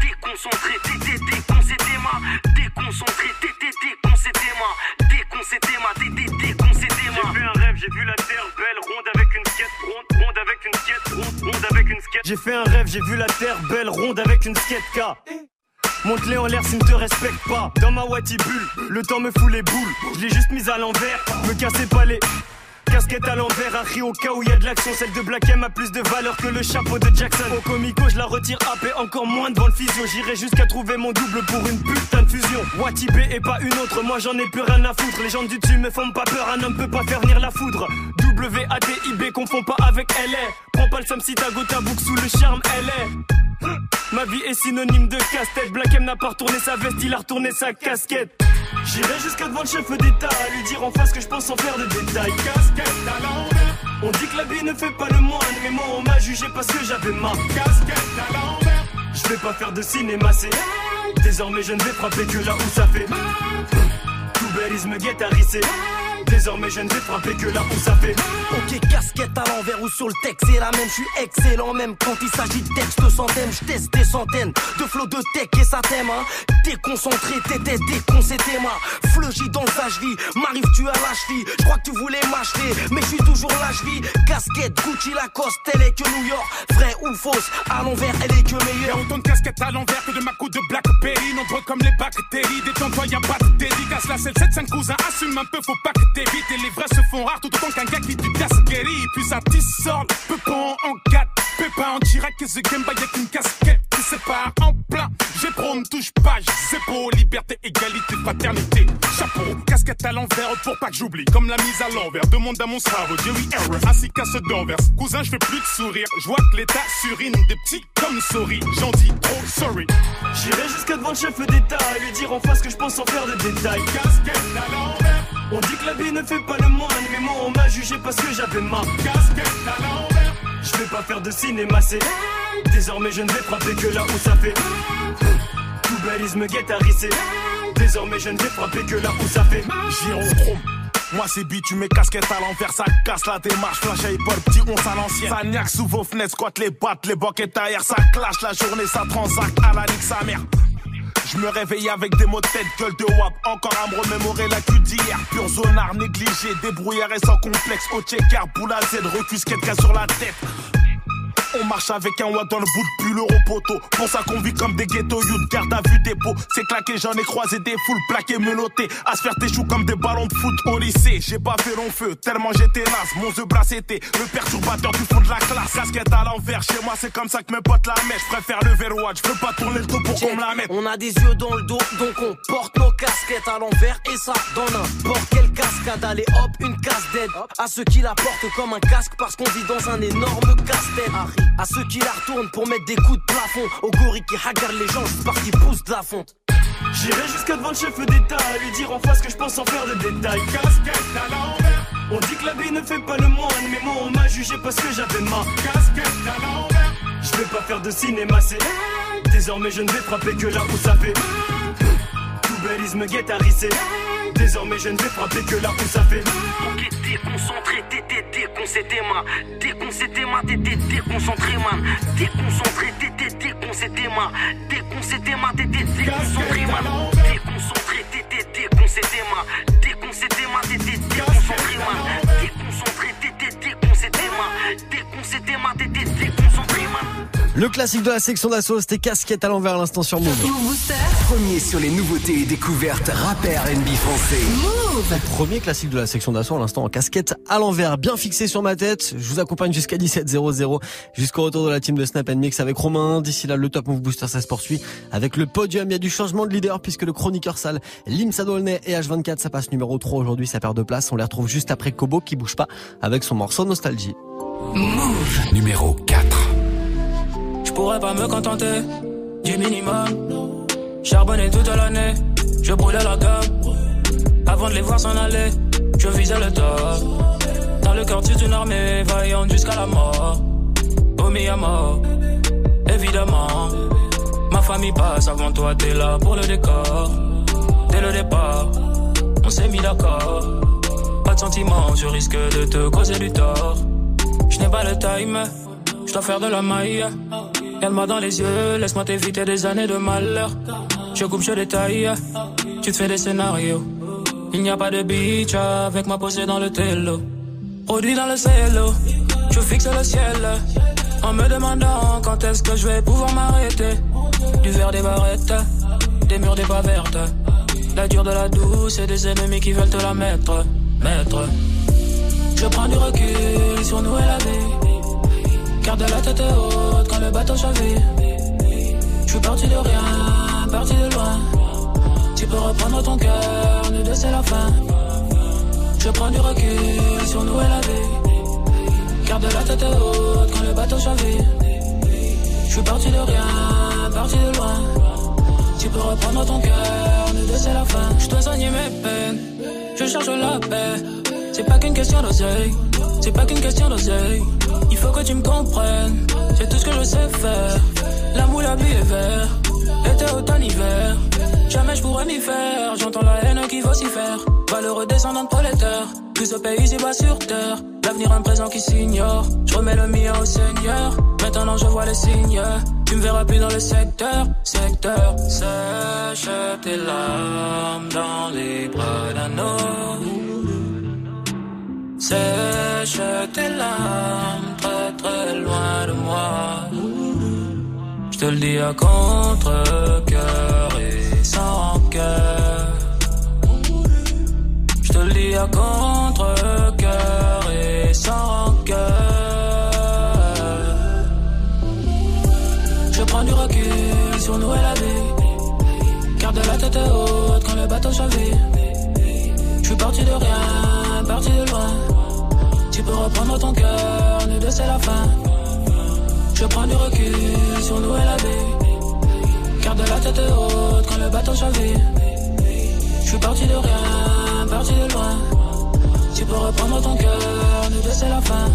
Déconcentré, t'étais J'ai fait un rêve, j'ai vu la terre belle, ronde avec une skate K. Monte-les en l'air s'ils ne te respectent pas. Dans ma Wati bulle, le temps me fout les boules. Je l'ai juste mise à l'envers, me cassez pas les. Casquette à l'envers, un au cas où y a de l'action. Celle de Black M a plus de valeur que le chapeau de Jackson. Au comico, je la retire AP encore moins devant le physio. J'irai jusqu'à trouver mon double pour une putain de fusion. Wati B et pas une autre, moi j'en ai plus rien à foutre. Les gens du dessus me font pas peur, un homme peut pas faire venir la foudre. W-A-T-I-B, confond pas avec LA. Prends pas le somme si ta go ta boucle sous le charme, LA. Ma vie est synonyme de casse-tête. Black M n'a pas retourné sa veste, il a retourné sa casquette. J'irai jusqu'à devant le chef d'État à lui dire en face que je pense sans faire de détails. Casquette à l'envers. On dit que la vie ne fait pas le moine, mais moi on m'a jugé parce que j'avais ma casquette à l'envers. Je vais pas faire de cinéma, c'est Désormais je ne vais frapper que là où ça fait Tout me guette à risser. Désormais je ne vais frapper que là où ça fait Ok, casquette à l'envers ou sur le texte, c'est la même, je suis excellent même quand il s'agit de texte centaines, je teste des centaines de flots de tech et ça t'aime, hein. Déconcentré, t'étais déconcentré, ma fleugie dans le vie m'arrive tu à la cheville, je crois que tu voulais m'acheter, mais je suis toujours là, je vis. Casquette, Gucci, Lacoste, elle est que New York, vrai ou fausse, à l'envers, elle est que Y'a meilleure. autant de casquettes à l'envers que de ma coupe de Blackberry Nombreux comme les bactéries Détends-toi y'a pas de dédicace. La selle 7 5 cousins assume un peu Faut pas que Et les vrais se font rares Tout autant qu'un gars qui du casse guéri. Puis ça dissort Peu pas en 4 Pépin en direct. Que The Game Bah y'a qu'une casquette qui sépare en plein. J'ai pro me touche pas C'est beau Liberté, égalité, fraternité. Chapeau, casquette à l'envers Pour pas que j'oublie. Comme la mise à l'envers Demande à mon cerveau Jerry Error Ainsi qu'à ceux d'Anvers. Cousin je fais plus de sourire. Je vois que l'état surine Des petits comme souris. J'en dis trop sorry. J'irai jusqu'à devant le chef d'État à lui dire en face que je pense sans faire de détails. Casquette à l'envers On dit que la vie ne fait pas le moine, mais moi on m'a jugé parce que j'avais ma Casquette à l'envers Je vais pas faire de cinéma, c'est Désormais je ne vais frapper que là où ça fait Tout belise me guette Désormais je ne vais frapper que là où ça fait Gyrochrome moi c'est bitume, casquette à l'envers, ça casse la démarche, flash à épaule, petit on à l'ancienne. Ça niaque sous vos fenêtres, squatte les battes, les boquettes ailleurs, ça clash la journée, ça transacte à la nique sa mère. Je me réveille avec des mots de tête, gueule de wap. Encore à me remémorer la cul d'hier. Pur zonard, négligé, débrouillard et sans complexe. Au checker, boule à Z, cas sur la tête. On marche avec un watt dans le bout de pull euro poteau. Pour ça qu'on vit comme des ghettos youth, garde à vue dépôt. C'est claqué, j'en ai croisé des foules plaquées, menotées. À se faire tes choux comme des ballons de foot au lycée. J'ai pas fait long feu, tellement j'étais naze. Mon The Brass était le perturbateur du fond de la classe. Casquette à l'envers, chez moi c'est comme ça que mes potes la mettent. Je préfère le verrouage, je veux pas tourner le dos pour qu'on me la mette. On a des yeux dans le dos, donc on porte nos casquettes à l'envers et ça dans n'importe quelle cascade. Allez hop, une casse d'aide à ceux qui la portent comme un casque parce qu'on vit dans un énorme casse-tête. À ceux qui la retournent pour mettre des coups de plafond. Aux gorilles qui regardent les gens juste parce qu'ils poussent de la fonte. J'irai jusqu'à devant le chef d'État à lui dire en face que je pense sans faire de détails. Casquette à l'envers On dit que la vie ne fait pas le moine, mais moi on m'a jugé parce que j'avais ma Casquette à l'envers Je vais pas faire de cinéma, c'est Désormais je ne vais frapper que là où ça fait Tout me guette à Désormais je ne vais frapper que là où ça fait Ok déconcentré, t'étais déconcé tes mains. Déconcé déconcentré man. Déconcentré, t'étais déconcé tes mains. Déconcé tes déconcentré man. Déconcentré, t'étais déconcé tes mains. Le classique de la section d'assaut, c'était casquette à l'envers à l'instant sur Move. Premier sur les nouveautés et découvertes rappeurs NB français. Premier classique de la section d'assaut à l'instant en casquette à l'envers, bien fixé sur ma tête. Je vous accompagne jusqu'à 17.00, jusqu'au retour de la team de Snap Mix avec Romain. D'ici là, le Top Move Booster, ça se poursuit avec le podium. Il y a du changement de leader puisque le chroniqueur sale, Limsa Dolnay et H24, ça passe numéro 3 aujourd'hui, ça perd de place. On les retrouve juste après Kobo qui bouge pas avec son morceau Nostalgie. Move numéro 4. Je pourrais pas me contenter du minimum. Charbonner toute l'année, je brûlais la gamme. Avant de les voir s'en aller, je visais le top. Dans le cœur toute une armée, vaillante jusqu'à la mort. Au à mort, évidemment. Ma famille passe avant toi, t'es là pour le décor. Dès le départ, on s'est mis d'accord. Pas de sentiments, je risque de te causer du tort. Je n'ai pas le time, je dois faire de la maille. Regarde-moi dans les yeux, laisse-moi t'éviter des années de malheur. Je coupe, je détaille, tu te fais des scénarios. Il n'y a pas de beach avec moi posé dans le télo. Produit dans le cello, je fixe le ciel. En me demandant quand est-ce que je vais pouvoir m'arrêter. Du verre des barrettes, des murs des pas vertes. La dure de la douce et des ennemis qui veulent te la mettre. Mettre. Je prends du recul sur nous et la vie. Garde la tête haute quand le bateau chavire. Je suis parti de rien, parti de loin. Tu peux reprendre ton cœur, nous deux c'est la fin. Je prends du recul sur nous et la vie. Garde la tête haute quand le bateau chavire. Je suis parti de rien, parti de loin. Tu peux reprendre ton cœur, nous deux c'est la fin. Je dois soigner mes peines, je cherche la paix. C'est pas qu'une question d'oseille, c'est pas qu'une question d'oseille. Il faut que tu me comprennes, c'est tout ce que je sais faire. La vie est vert, été, automne, hiver. Jamais je pourrais m'y faire, j'entends la haine qui faire. Valeureux descendant de prolétaire, plus au pays, ici bas sur terre. L'avenir, un présent qui s'ignore. Je remets le mien au Seigneur. Maintenant, je vois les signes. Tu me verras plus dans le secteur, secteur. Sèche tes larmes dans les bras d'un. Sèche tes larmes très très loin de moi. Je te le dis à contre-cœur et sans cœur. Je te le dis à contre-cœur et sans cœur. Je prends du recul sur nous et la vie. Garde la tête haute quand le bateau chavire. Je suis parti de rien, parti de loin. Tu peux reprendre ton cœur, nous deux c'est la fin. Je prends du recul sur nous et la vie. Garde la tête haute quand le bateau chavire. Je suis parti de rien, parti de loin. Tu peux reprendre ton cœur, nous deux c'est la fin.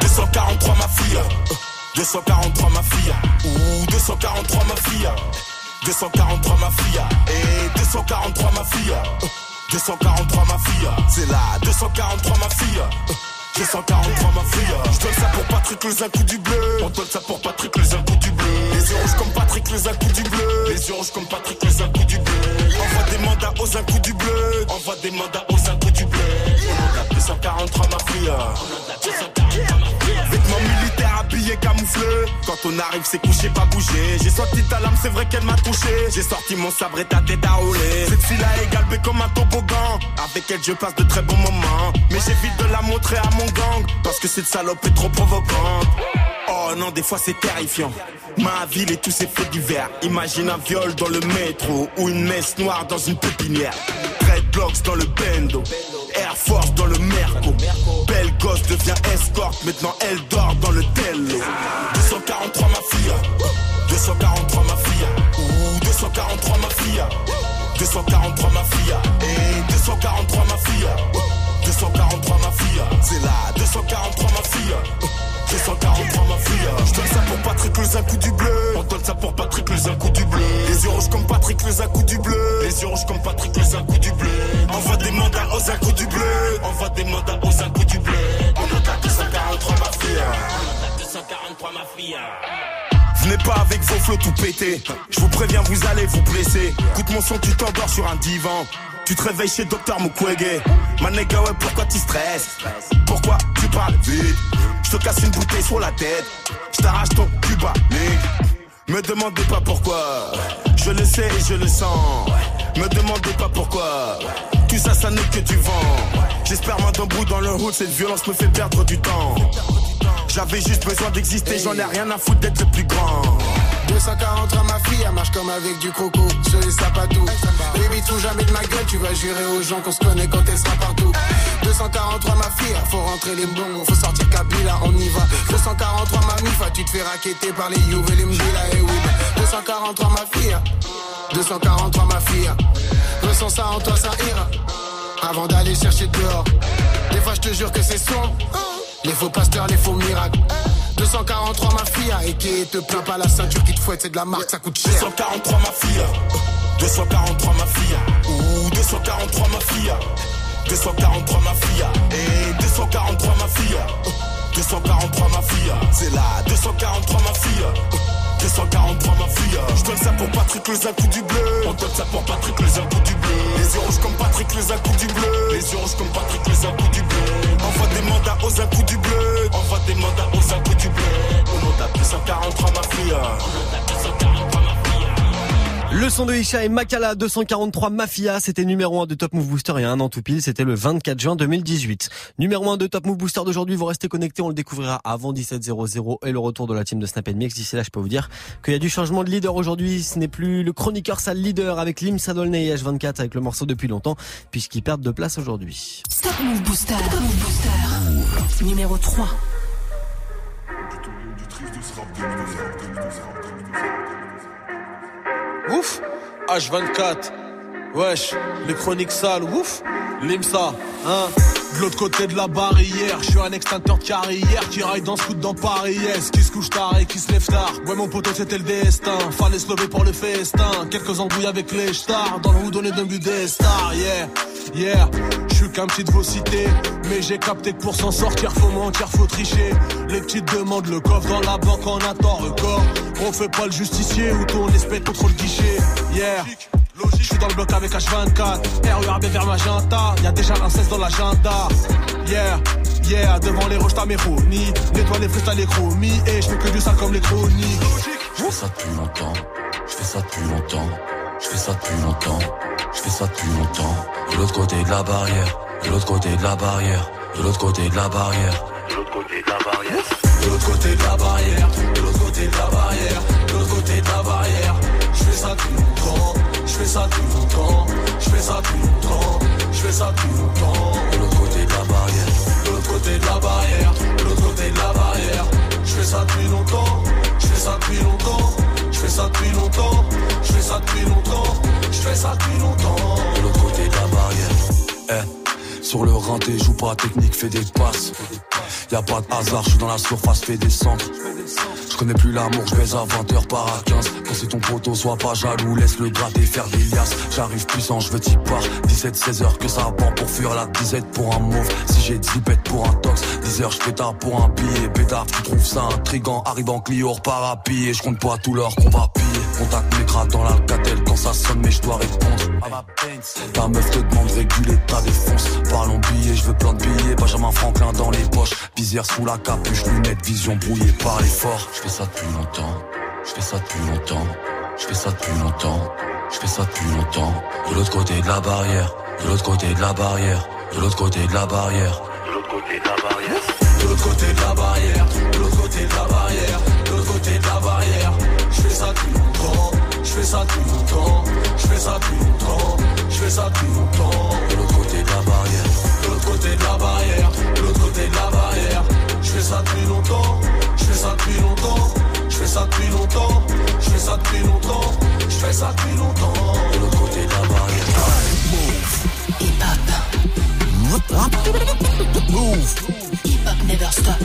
243 ma fille, euh, 243 ma fille, ou 243 ma fille, 243 ma fille, et 243 ma fille, euh, 243 ma fille, c'est là, 243 ma fille. euh, 243 ma fille Je donne ça pour Patrick les un du bleu. On donne ça pour Patrick les un coup du bleu. Les yeux rouges comme Patrick les un coup du bleu. Les yeux rouges comme Patrick les un coup du bleu. Envoie des mandats aux un coup du bleu. Envoie des mandats aux un coup du bleu Quand on arrive c'est couché pas bouger. J'ai sorti ta lame c'est vrai qu'elle m'a touché. J'ai sorti mon sabre et ta tête à rouler. Cette fille là est galbée comme un toboggan. Avec elle je passe de très bons moments. Mais j'évite de la montrer à mon gang. Parce que cette salope est trop provocante. Oh non des fois c'est terrifiant. Ma ville et tous ses faits divers. Imagine un viol dans le métro Ou une messe noire dans une pépinière. Dreadlocks dans le bendo Force dans le Merco. Belle gosse devient escorte Maintenant elle dort dans le tello. 243 ma fille 243 ma fille Ouh 243 ma fille 243 ma fille Et 243 ma fille 243 ma fille. C'est là 243 ma fille. 243 ma fille. Je donne ça pour Patrick les un coup du bleu. On donne ça pour Patrick les un coup du bleu. Les yeux rouges comme Patrick les un coup du bleu. Les yeux rouges comme Patrick les un coup du bleu. Envoie des mandats aux un coup du bleu. Envoie des mandats aux un coup du bleu. On a 243 ma fille. On a 243 ma fille. Venez pas avec vos flots tout pétés. Je vous préviens, vous allez vous blesser. Écoute mon son, tu t'endors sur un divan. Tu te réveilles chez Docteur Mukwege. Manega, ouais, pourquoi tu stresses? Pourquoi tu parles vite? Je te casse une bouteille sur la tête. Je t'arrache ton cuba, Me demandez pas pourquoi. Je le sais et je le sens. Me demandez pas pourquoi. Tout ça, ça n'est que du vent. J'espère moins d'embrouille dans le route. Cette violence me fait perdre du temps. J'avais juste besoin d'exister. J'en ai rien à foutre d'être le plus grand. 243 ma fille, elle marche comme avec du croco, sur les tout Baby, tout jamais de ma gueule, tu vas jurer aux gens qu'on se connaît quand elle sera partout. 243 ma fille, faut rentrer les bons, faut sortir Kabila, on y va. 243 ma mifa, tu te fais raqueter par les You et les Mbila et oui. 243 ma fille, 243 ma fille. Ressens ça en toi, ça ira. Avant d'aller chercher dehors. Des fois, je te jure que c'est sombre. Les faux pasteurs, les faux miracles. 243 ma fille, et qui te plaint pas la ceinture qui te fouette, c'est de la marque, ça coûte cher. 243 ma fille, 243 ma fille, ou 243 ma fille, 243 ma fille, et 243 ma fille, 243 ma fille, c'est là, 243 ma fille. 243 ma fille. Je donne ça pour Patrick les un du bleu. On donne ça pour Patrick les un du bleu. Les yeux rouges comme Patrick les un du bleu. Les yeux rouges comme Patrick les un du bleu. Envoie des mandats aux un du bleu. Envoie des mandats aux un coup du bleu. On a 243 ma fille le son de Isha et Makala 243 Mafia, c'était numéro 1 de Top Move Booster il y a un an tout pile, c'était le 24 juin 2018. Numéro 1 de Top Move Booster d'aujourd'hui, vous restez connectés, on le découvrira avant 17.00 et le retour de la team de Snap Mix. D'ici là, je peux vous dire qu'il y a du changement de leader aujourd'hui, ce n'est plus le chroniqueur sale leader avec Lim Sadolney et H24 avec le morceau depuis longtemps, puisqu'ils perdent de place aujourd'hui. Stop Move Booster, Move Booster, numéro 3. Ouf. H24 Wesh, les chroniques sales, ouf. Limsa, hein de l'autre côté de la barrière, je suis un extincteur de carrière qui raille dans ce coup dans Paris, yes, qui se couche tard et qui se lève tard? Ouais, mon poteau, c'était le destin, fallait se lever pour le festin. Quelques embrouilles avec les stars, dans le houdonné d'un but des stars, yeah, yeah. Je suis qu'un petit de vos cités, mais j'ai capté que pour s'en sortir, faut mentir, faut tricher. Les petites demandent le coffre dans la banque, on attend record. On fait pas le justicier ou ton espèce contre le guichet, yeah. Je suis dans le bloc avec H24 RURB vers Magenta. Y'a déjà 16 dans l'agenda. Yeah, yeah Devant les roches t'as mes ronies Nettoie les freestyles les chromies Et je fais que du sale comme les chroniques. Je fais ça depuis longtemps. Je fais ça depuis longtemps. Je fais ça depuis longtemps. Je fais ça depuis longtemps. De l'autre côté de la barrière. De l'autre côté de la barrière. De l'autre côté de la barrière. De l'autre côté de la barrière. De l'autre côté de la barrière. De l'autre côté de la barrière. De l'autre côté de la barrière. Je fais ça depuis longtemps fais ça depuis longtemps, je fais ça depuis longtemps, je fais ça depuis longtemps. De l'autre côté de la barrière, de l'autre côté de la barrière, de l'autre côté de la barrière. Je fais ça depuis longtemps, je fais ça depuis longtemps, je fais ça depuis longtemps, je fais ça depuis longtemps, je fais ça depuis longtemps. De l'autre côté de la barrière, eh. Sur le rinté, joue pas technique, fais des passes. Y a pas de hasard, je suis dans la surface, fais des centres. Je connais plus l'amour, je baise à 20h par à 15 Quand c'est ton poteau, sois pas jaloux, laisse le gratter faire des liasses. J'arrive puissant, je veux t'y part 17-16 heures que ça prend pour fuir la disette pour un mauve. Si j'ai 10 bêtes pour un tox 10 heures je pétard pour un billet. Pétard, tu trouves ça intrigant Arrive en Clio, repars à pied Je compte pas tout l'heure qu'on va piller. Contact mes dans l'alcatel quand ça sonne mais je dois répondre Ta meuf te demande réguler ta défense Parlons billets, je veux plein de billets. Benjamin Franklin dans les poches. Visière sous la capuche, lunettes, vision brouillée par l'effort ça depuis longtemps, je fais ça depuis longtemps, je fais ça depuis longtemps, je fais ça depuis longtemps. De l'autre côté de la barrière, de l'autre côté de la barrière, de l'autre côté de la barrière, de l'autre côté de la barrière, de l'autre côté de la barrière, de l'autre côté de la barrière, de l'autre côté de la barrière. Je fais ça depuis longtemps, je fais ça depuis longtemps, je fais ça depuis longtemps, je fais ça depuis longtemps. De l'autre côté de la barrière, de l'autre côté de la barrière, de l'autre côté de la barrière. Je fais ça depuis longtemps ça depuis longtemps, je fais ça depuis longtemps, je fais ça depuis longtemps, je fais ça depuis longtemps. De l'autre côté de la barrière. Move. Hip hop. Move. Hip hop never stop.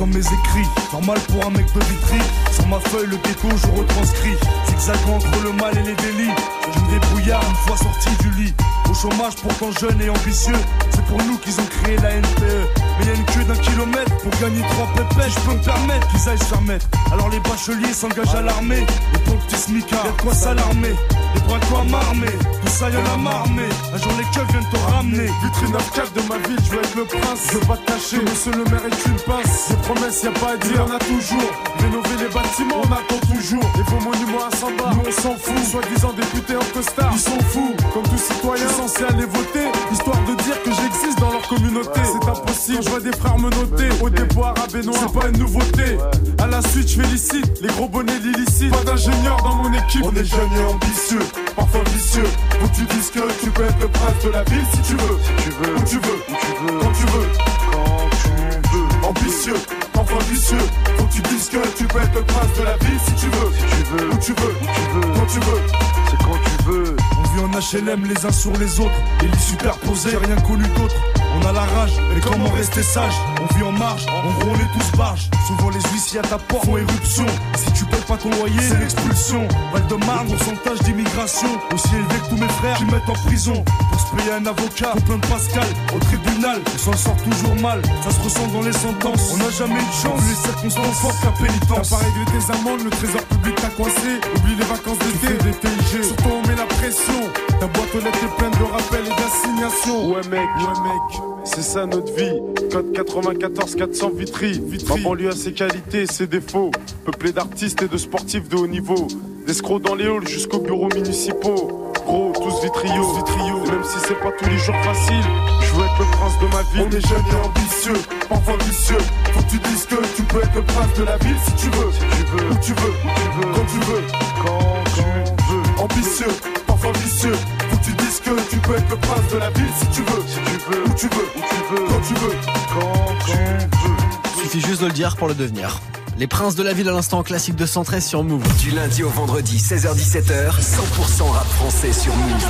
Dans mes écrits. Normal pour un mec de vitry. Sur ma feuille, le ghetto, je retranscris. Zigzag entre le mal et les délits. Je me débrouillard une fois sorti du lit. Au chômage pourtant jeune et ambitieux. C'est pour nous qu'ils ont créé la NPE. Mais y a une queue d'un kilomètre pour gagner trois pépettes. Je peux me permettre qu'ils aillent se mettre. Alors les bacheliers s'engagent à l'armée. Et pour le petit smicard, y'a quoi s'alarmer. Et quoi m'armer Tout ça y'en a marmé. Un jour les keufs viennent te ramener. Vitrine 9 de ma ville, je veux être le prince. Je veux pas te cacher, monsieur le maire est une pince. Des promesses, y a pas à dire, on a toujours. Rénover les bâtiments, on attend toujours. Et vos monuments à 100 bas, nous on s'en fout. Soi-disant députés en costard, ils sont fous. Comme tout citoyen censé aller voter, histoire de dire que j'existe dans leur communauté. C'est impossible, je vois des frères me noter. Au arabe et noir, c'est pas une nouveauté. À la suite, je félicite les gros bonnets l'illicite. Pas d'ingénieur dans mon équipe. On est jeunes et ambitieux, parfois vicieux. Que tu dises que tu peux être le prince de la ville si tu veux. Si tu veux, où tu veux, où tu veux, quand tu veux, quand tu veux. Ambitieux, Faut que tu dises que tu peux être le prince de la ville si tu veux. Si tu veux, où tu veux, où tu veux, quand tu veux. C'est quand tu veux. On vit en HLM les uns sur les autres, les lits superposés, j'ai rien connu d'autre. On a la rage, mais comment rester sage On vit en marge, en gros on est tous barges. Souvent les huissiers à ta porte font éruption. Si tu payes pas ton loyer, c'est l'expulsion. Val de Marne, pourcentage d'immigration aussi élevé que tous mes frères qui mettent en prison. Pour se payer un avocat, faut plein de Pascal. Au tribunal, on s'en sort toujours mal. Ça se ressent dans les sentences. On n'a jamais eu de chance. Les circonstances fortes qu'à pénitence. T'as pas réglé tes amendes, le trésor public t'a coincé. Oublie les vacances d'été, des TIG. Surtout la pression. Ta boîte aux lettres est pleine de rappels et d'assignations. Ouais mec, ouais mec, c'est ça notre vie. Code 94 400 Vitry. Ma banlieue a ses qualités et ses défauts. Peuplé d'artistes et de sportifs de haut niveau. D'escrocs dans les halls jusqu'aux bureaux municipaux. Gros, tous vitrio, vitrio. Même si c'est pas tous les jours facile, je veux être le prince de ma ville. On est jeunes et ambitieux, parfois vicieux. Faut que tu dises que tu peux être le prince de la ville si tu veux. Si tu veux, où tu veux, où tu veux, quand tu veux, quand tu veux. Ambitieux, parfois vicieux. Faut que tu dises que tu peux être le prince de la ville si tu veux. Si tu veux, où tu veux, où tu veux, quand tu veux, quand tu veux. Suffit juste de le dire pour le devenir. Les princes de la ville à l'instant classique de 113 sur Move. Du lundi au vendredi, 16h-17h, 100% rap français sur Move.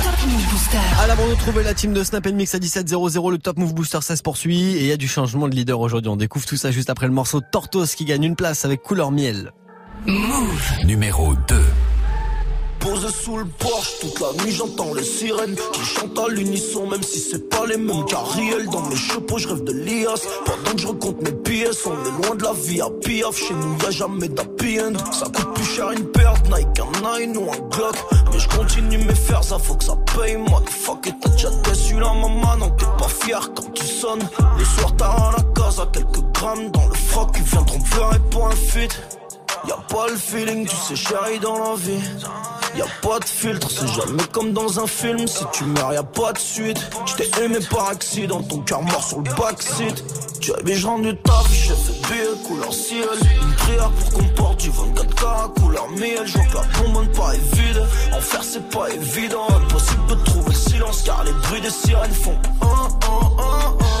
À la bande, retrouver la team de Snap Mix à 17.00. Le Top Move Booster, ça se poursuit. Et il y a du changement de leader aujourd'hui. On découvre tout ça juste après le morceau Tortos qui gagne une place avec couleur miel. Move numéro 2. Posé sous le porche, toute la nuit j'entends les sirènes qui chantent à l'unisson, même si c'est pas les mêmes carriels. Dans mes chapeaux, je rêve de l'IAS. Pendant que je recompte mes pièces, on est loin de la vie à piaf. Chez nous, y'a jamais d'happy end. Ça coûte plus cher une de Nike, un Nine ou un Glock. Mais je continue mes fers, ça faut que ça paye. Moi, fuck it, t'as déjà déçu la maman, non, t'es pas fier quand tu sonnes. Le soir, t'as à la case à quelques grammes dans le froc. Ils viendront pleurer pour un feat. Y'a pas le feeling, tu sais, chérie, dans la vie. Y'a pas de filtre, c'est jamais comme dans un film. Si tu meurs, y'a pas de suite. J't'ai aimé par accident, ton cœur mort sur le backseat. Tu avais je rendu ta vie, j'ai fait billet couleur ciel. Une prière pour qu'on porte du 24K couleur miel. Je que la bonbonne pas est vide. En faire, c'est pas évident. Impossible de trouver le silence car les bruits des sirènes font. Oh, oh, oh,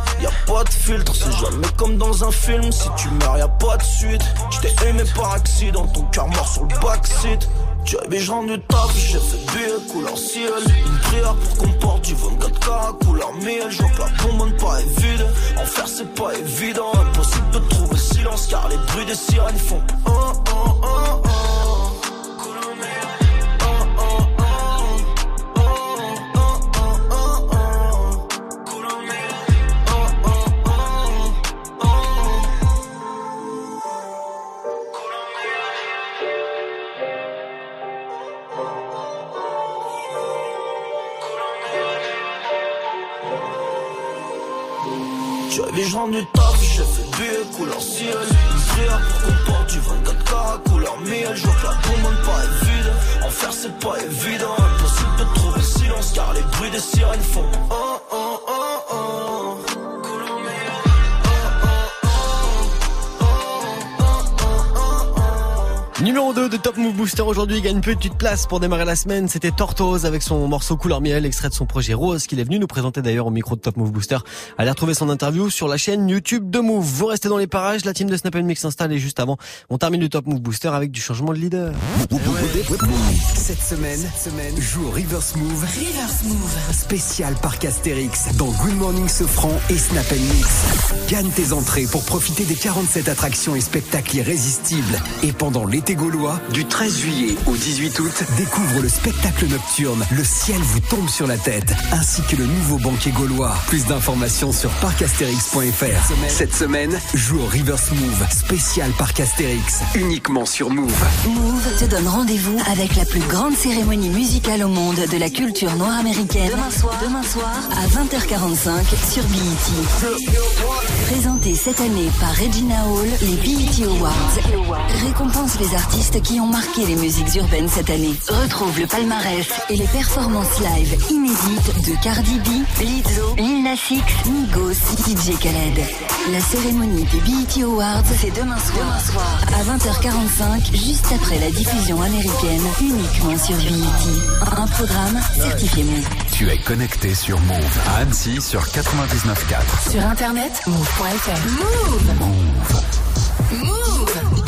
Y'a pas de filtre, c'est jamais comme dans un film. Si tu meurs, y'a pas de suite. J't'ai aimé par accident, ton cœur mort sur le backseat. Tu avais rendu ta vie, j'ai fait billet couleur ciel. Une prière pour qu'on porte du 24K couleur miel. Je vois que la pas est vide. En c'est pas évident. Impossible de trouver silence car les bruits des sirènes font. Oh, oh, oh, oh. Tu avais rendu ta vie, j'ai fait billet couleur ciel. Prière pour porte du 24K couleur miel. Je vois que la bonbonne pas est vide. En c'est pas évident. Impossible de trouver le silence car les bruits des sirènes font. Oh, oh, oh, oh. Numéro 2 de Top Move Booster aujourd'hui gagne une petite place pour démarrer la semaine. C'était Tortoise avec son morceau Couleur Miel, extrait de son projet Rose qu'il est venu nous présenter d'ailleurs au micro de Top Move Booster. Allez retrouver son interview sur la chaîne YouTube de Move. Vous restez dans les parages, la team de Snap Mix s'installe et juste avant, on termine le Top Move Booster avec du changement de leader. Cette semaine, cette semaine, joue au Reverse Move. Reverse Move. Spécial Parc Astérix dans Good Morning Sofran et Snap Mix. Gagne tes entrées pour profiter des 47 attractions et spectacles irrésistibles. Et pendant l'été gaulois, du 13 juillet au 18 août, découvre le spectacle nocturne Le ciel vous tombe sur la tête, ainsi que le nouveau banquet gaulois. Plus d'informations sur parcastérix.fr. Cette semaine, joue au Reverse Move. Spécial Parc Astérix. Uniquement sur Move. Move te donne rendez-vous avec la plus grande cérémonie musicale au monde de la culture noire américaine. Demain soir, demain soir à 20h45 sur BET. Présenté cette année par Regina Hall, les BET Awards récompense les artistes qui ont marqué les musiques urbaines cette année. Retrouve le palmarès et les performances live inédites de Cardi B, Lizzo, Lil Nas X, Migos, DJ Khaled. La cérémonie des BET Awards, c'est demain soir, à 20h45, juste après la diffusion américaine, uniquement sur BET. Un programme certifié Move. Tu es connecté sur Move à Annecy sur 99.4. Sur internet, move.fr. Move. Move.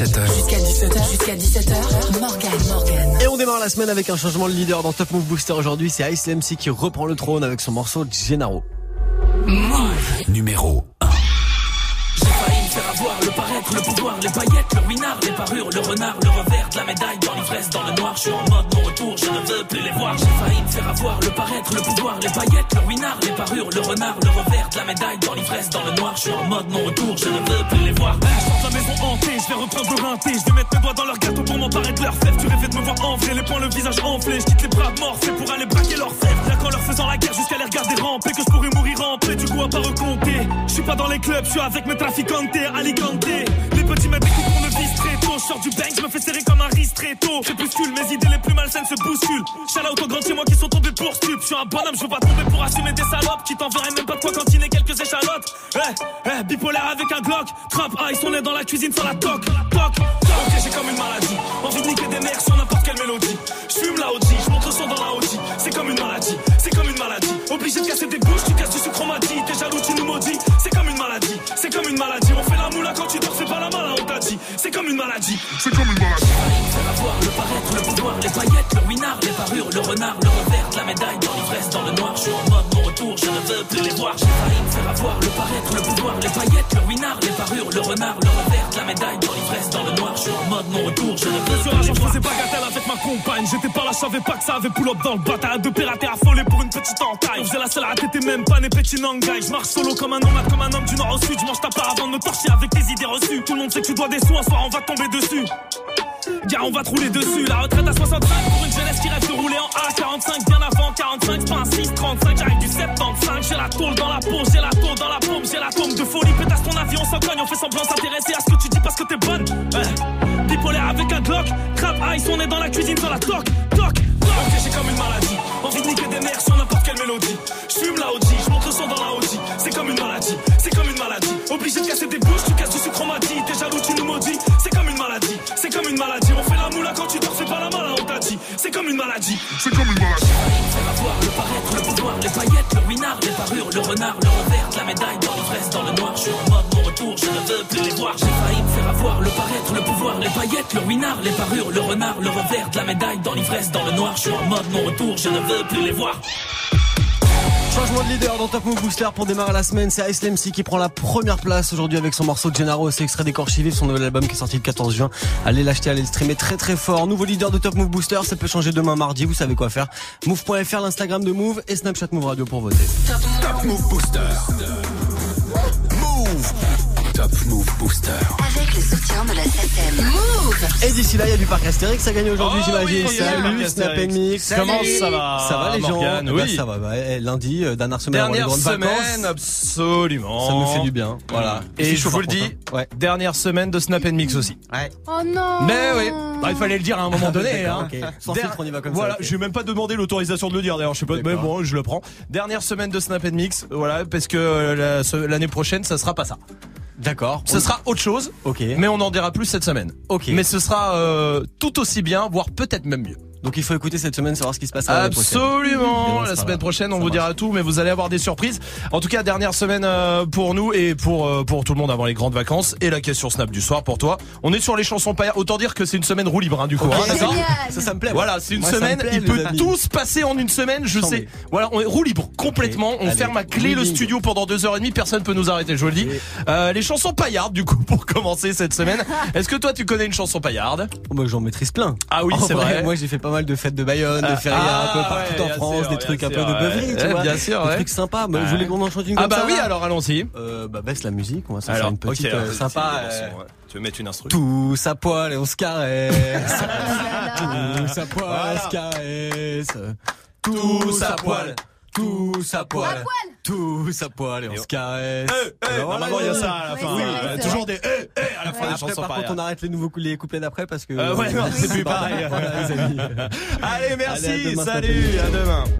17h. Jusqu'à 17h. Jusqu'à 17h. Morgan, Morgan. Et on démarre la semaine avec un changement de leader dans Top Move Booster aujourd'hui. C'est Ice MC qui reprend le trône avec son morceau Gennaro. Numéro 1. Le paraître, le pouvoir, les paillettes, le winard, les parures, le renard, le revers la médaille, dans l'ivresse, dans le noir, je suis en mode mon retour, je ne veux plus les voir. J'ai failli me faire avoir le paraître, le pouvoir, les paillettes, le winard, les parures, le renard, le revers la médaille, dans l'ivresse, dans le noir, je suis en mode mon retour, je ne veux plus les voir. Je sors la maison hantée, je vais reprendre le rinté, je vais mettre mes doigts dans leur gâteau pour m'emparer de leur fève. Tu rêvais de me voir en vrai, les poings, le visage enflé, je quitte les bras morts, c'est pour aller braquer leur fève. Là qu'en leur faisant la guerre jusqu'à les regarder ramper, que je pourrais mourir en paix, du coup à pas recompter. Je suis pas dans les clubs, je suis avec mes traficantes, Alicante. Les petits mecs qui font le vice très tôt. Je sors du bank, je me fais serrer comme un ristretto. Crépuscule, mes idées les plus malsaines se bousculent. Shout au grand moi qui sont tombés pour stup. Je suis un bonhomme, je veux pas tomber pour assumer des salopes qui t'enverraient même pas de quoi cantiner quelques échalotes. Eh, eh, bipolaire avec un Glock. Trap ice, on est dans la cuisine sans la toc. Toc. Ok, j'ai comme une maladie. Envie de niquer des mères sur n'importe quelle mélodie. Je fume la OG, je monte le son dans la OG. C'est comme une maladie, c'est comme une maladie. Obligé de casser des bouches, tu casses du sucre, m'a dit. T'es jaloux, tu nous maudis. Maladie, c'est comme une maladie. On fait la moula quand tu dors, c'est pas la malin, on t'a dit. C'est comme une maladie, c'est comme une maladie. Faire avoir le paraître, le pouvoir, les paillettes, le winard, les parures, le renard, le revers la médaille, dans l'ivresse, dans le noir. Je suis en mode mon retour, je ne veux plus les voir. J'ai failli me faire avoir le paraître, le pouvoir, les paillettes, le winard, les parures, le renard, le revers la médaille, dans l'ivresse, dans le noir. Je suis en mode mon retour, je ne veux plus les voir. Je faisais bagatelle avec ma compagne, j'étais pas là, je savais pas que ça avait pull-up dans le bataille. De pirater affolé pour une petite entaille. On faisait la à t'étais même pas né petit nangai. Je marche solo comme un nomade, comme un homme du nord au sud. Je mange ta part avant de me torcher avec tes idées reçues. Tout le monde sait que tu dois des sous, un soir on va tomber dessus. Gars, on va te rouler dessus. La retraite à 65 pour une jeunesse qui rêve de rouler en A45. Bien avant 45, c'est pas un 6, 35. J'arrive du 75. J'ai la tôle dans la peau, j'ai la tôle dans la paume, j'ai la tombe de folie. Pétasse ton avion, sans cogne. On fait semblant s'intéresser à ce que tu dis parce que t'es bonne. Ouais. Bipolaire avec un Glock. Trap ice, on est dans la cuisine sur la toc, toc, j'ai comme une maladie. Envie de niquer des mères sur n'importe quelle mélodie. J'fume la OG, j'monte le son dans la OG. C'est comme une maladie, c'est comme une maladie. Obligé de casser des bouches, tu casses du sucre, dit. T'es jaloux, tu nous maudis. C'est comme une maladie, c'est comme une maladie. On fait la moula quand tu dors, c'est pas la malin, on t'a dit. C'est comme une maladie, c'est comme une maladie. Faire avoir le paraître, le pouvoir, les paillettes, le winard, les parures, le renard, le revers la médaille, dans l'ivresse, dans le noir. Je suis en mode mon retour, je ne veux plus les voir. J'ai failli me faire avoir le paraître, le pouvoir, les paillettes, le winard, les parures, le renard, le revers la médaille, dans l'ivresse, dans le noir. Je suis en mode mon retour, je ne veux plus les voir. Changement de leader dans Top Move Booster pour démarrer la semaine. C'est Ice MC qui prend la première place aujourd'hui avec son morceau Gennaro. C'est extrait des Corps Vif, son nouvel album qui est sorti le 14 juin. Allez l'acheter, allez le streamer très très fort. Nouveau leader de Top Move Booster. Ça peut changer demain mardi. Vous savez quoi faire. Move.fr, l'Instagram de Move et Snapchat Move Radio pour voter. Top Move Booster. Move. Top Move Booster. Avec le soutien de la 7ème. Move. Et d'ici là, il y a du parc Astérix à gagner aujourd'hui, Oh j'imagine. oui, Salut, Snap. Mix. Comment ça va, Ça va les Morgane gens Oui. Bah, Ça va, bah, eh, lundi, euh, dernière semaine avant les Dernière grandes semaine, vacances. absolument. Ça nous fait du bien. Voilà. Et je vous le dis, hein. dernière semaine de Snap Mix aussi. Ouais. Oh non. Mais oui, bah, il fallait le dire à un moment donné. D'accord, hein. ok. Sans Der- filtre, on y va comme voilà, ça. je vais même pas demander l'autorisation de le dire d'ailleurs, je sais pas, mais bon, je le prends. Dernière semaine de Snap Mix, voilà, parce que euh, l'année prochaine, ça sera pas ça. D'accord. Ce sera autre chose. Ok. Mais on en dira plus cette semaine. Ok. Mais ce sera euh, tout aussi bien, voire peut-être même mieux. Donc il faut écouter cette semaine, savoir ce qui se passe. Absolument. La semaine prochaine, on vous dira tout, mais vous allez avoir des surprises. En tout cas, dernière semaine euh, pour nous et pour euh, pour tout le monde avant les grandes vacances et la question Snap du soir pour toi. On est sur les chansons paillardes. Autant dire que c'est une semaine roue libre hein, du coup. Ok, hein. Ça, ça me plaît. Voilà, c'est une Moi, semaine. plaît, il peut tout se passer en une semaine. Je Chambé. sais. Voilà, on est roue libre complètement. On Allez, ferme à clé le studio pendant deux heures et demie. Personne peut nous arrêter. Je vous le dis. Euh, les chansons paillardes du coup [LAUGHS] pour commencer cette semaine. [LAUGHS] Est-ce que toi tu connais une chanson paillarde? Oh, bah, j'en maîtrise plein. Ah oui, c'est vrai. Moi, j'ai fait pas mal de fêtes de Bayonne, de Ah, férias un peu ah, partout ouais, en France, sûr, des trucs un peu de ouais. beuverie, tu Ouais, vois. bien sûr, Des trucs sympas. Bah, Ouais. Vous voulez qu'on en chante une Ah comme bah ça, oui, là alors allons-y. Euh, bah, baisse la musique, on va se faire une petite euh, sympa. euh. Tu veux mettre une instru Tous à poil et on se caresse. Tous à poil, on se caresse. Tous à poil. Tous à poil. Tous à poil et on se caresse. Alors, voilà, Normalement, il y a ça à la fin. oui, Euh, Toujours des eh, eh à la fin des Après, chansons par contre, on arrête les nouveaux cou- les couplets d'après parce que. Euh, ouais, non, [LAUGHS] c'est plus pareil. Voilà, les amis. Allez, merci, Allez, à demain, salut, à demain.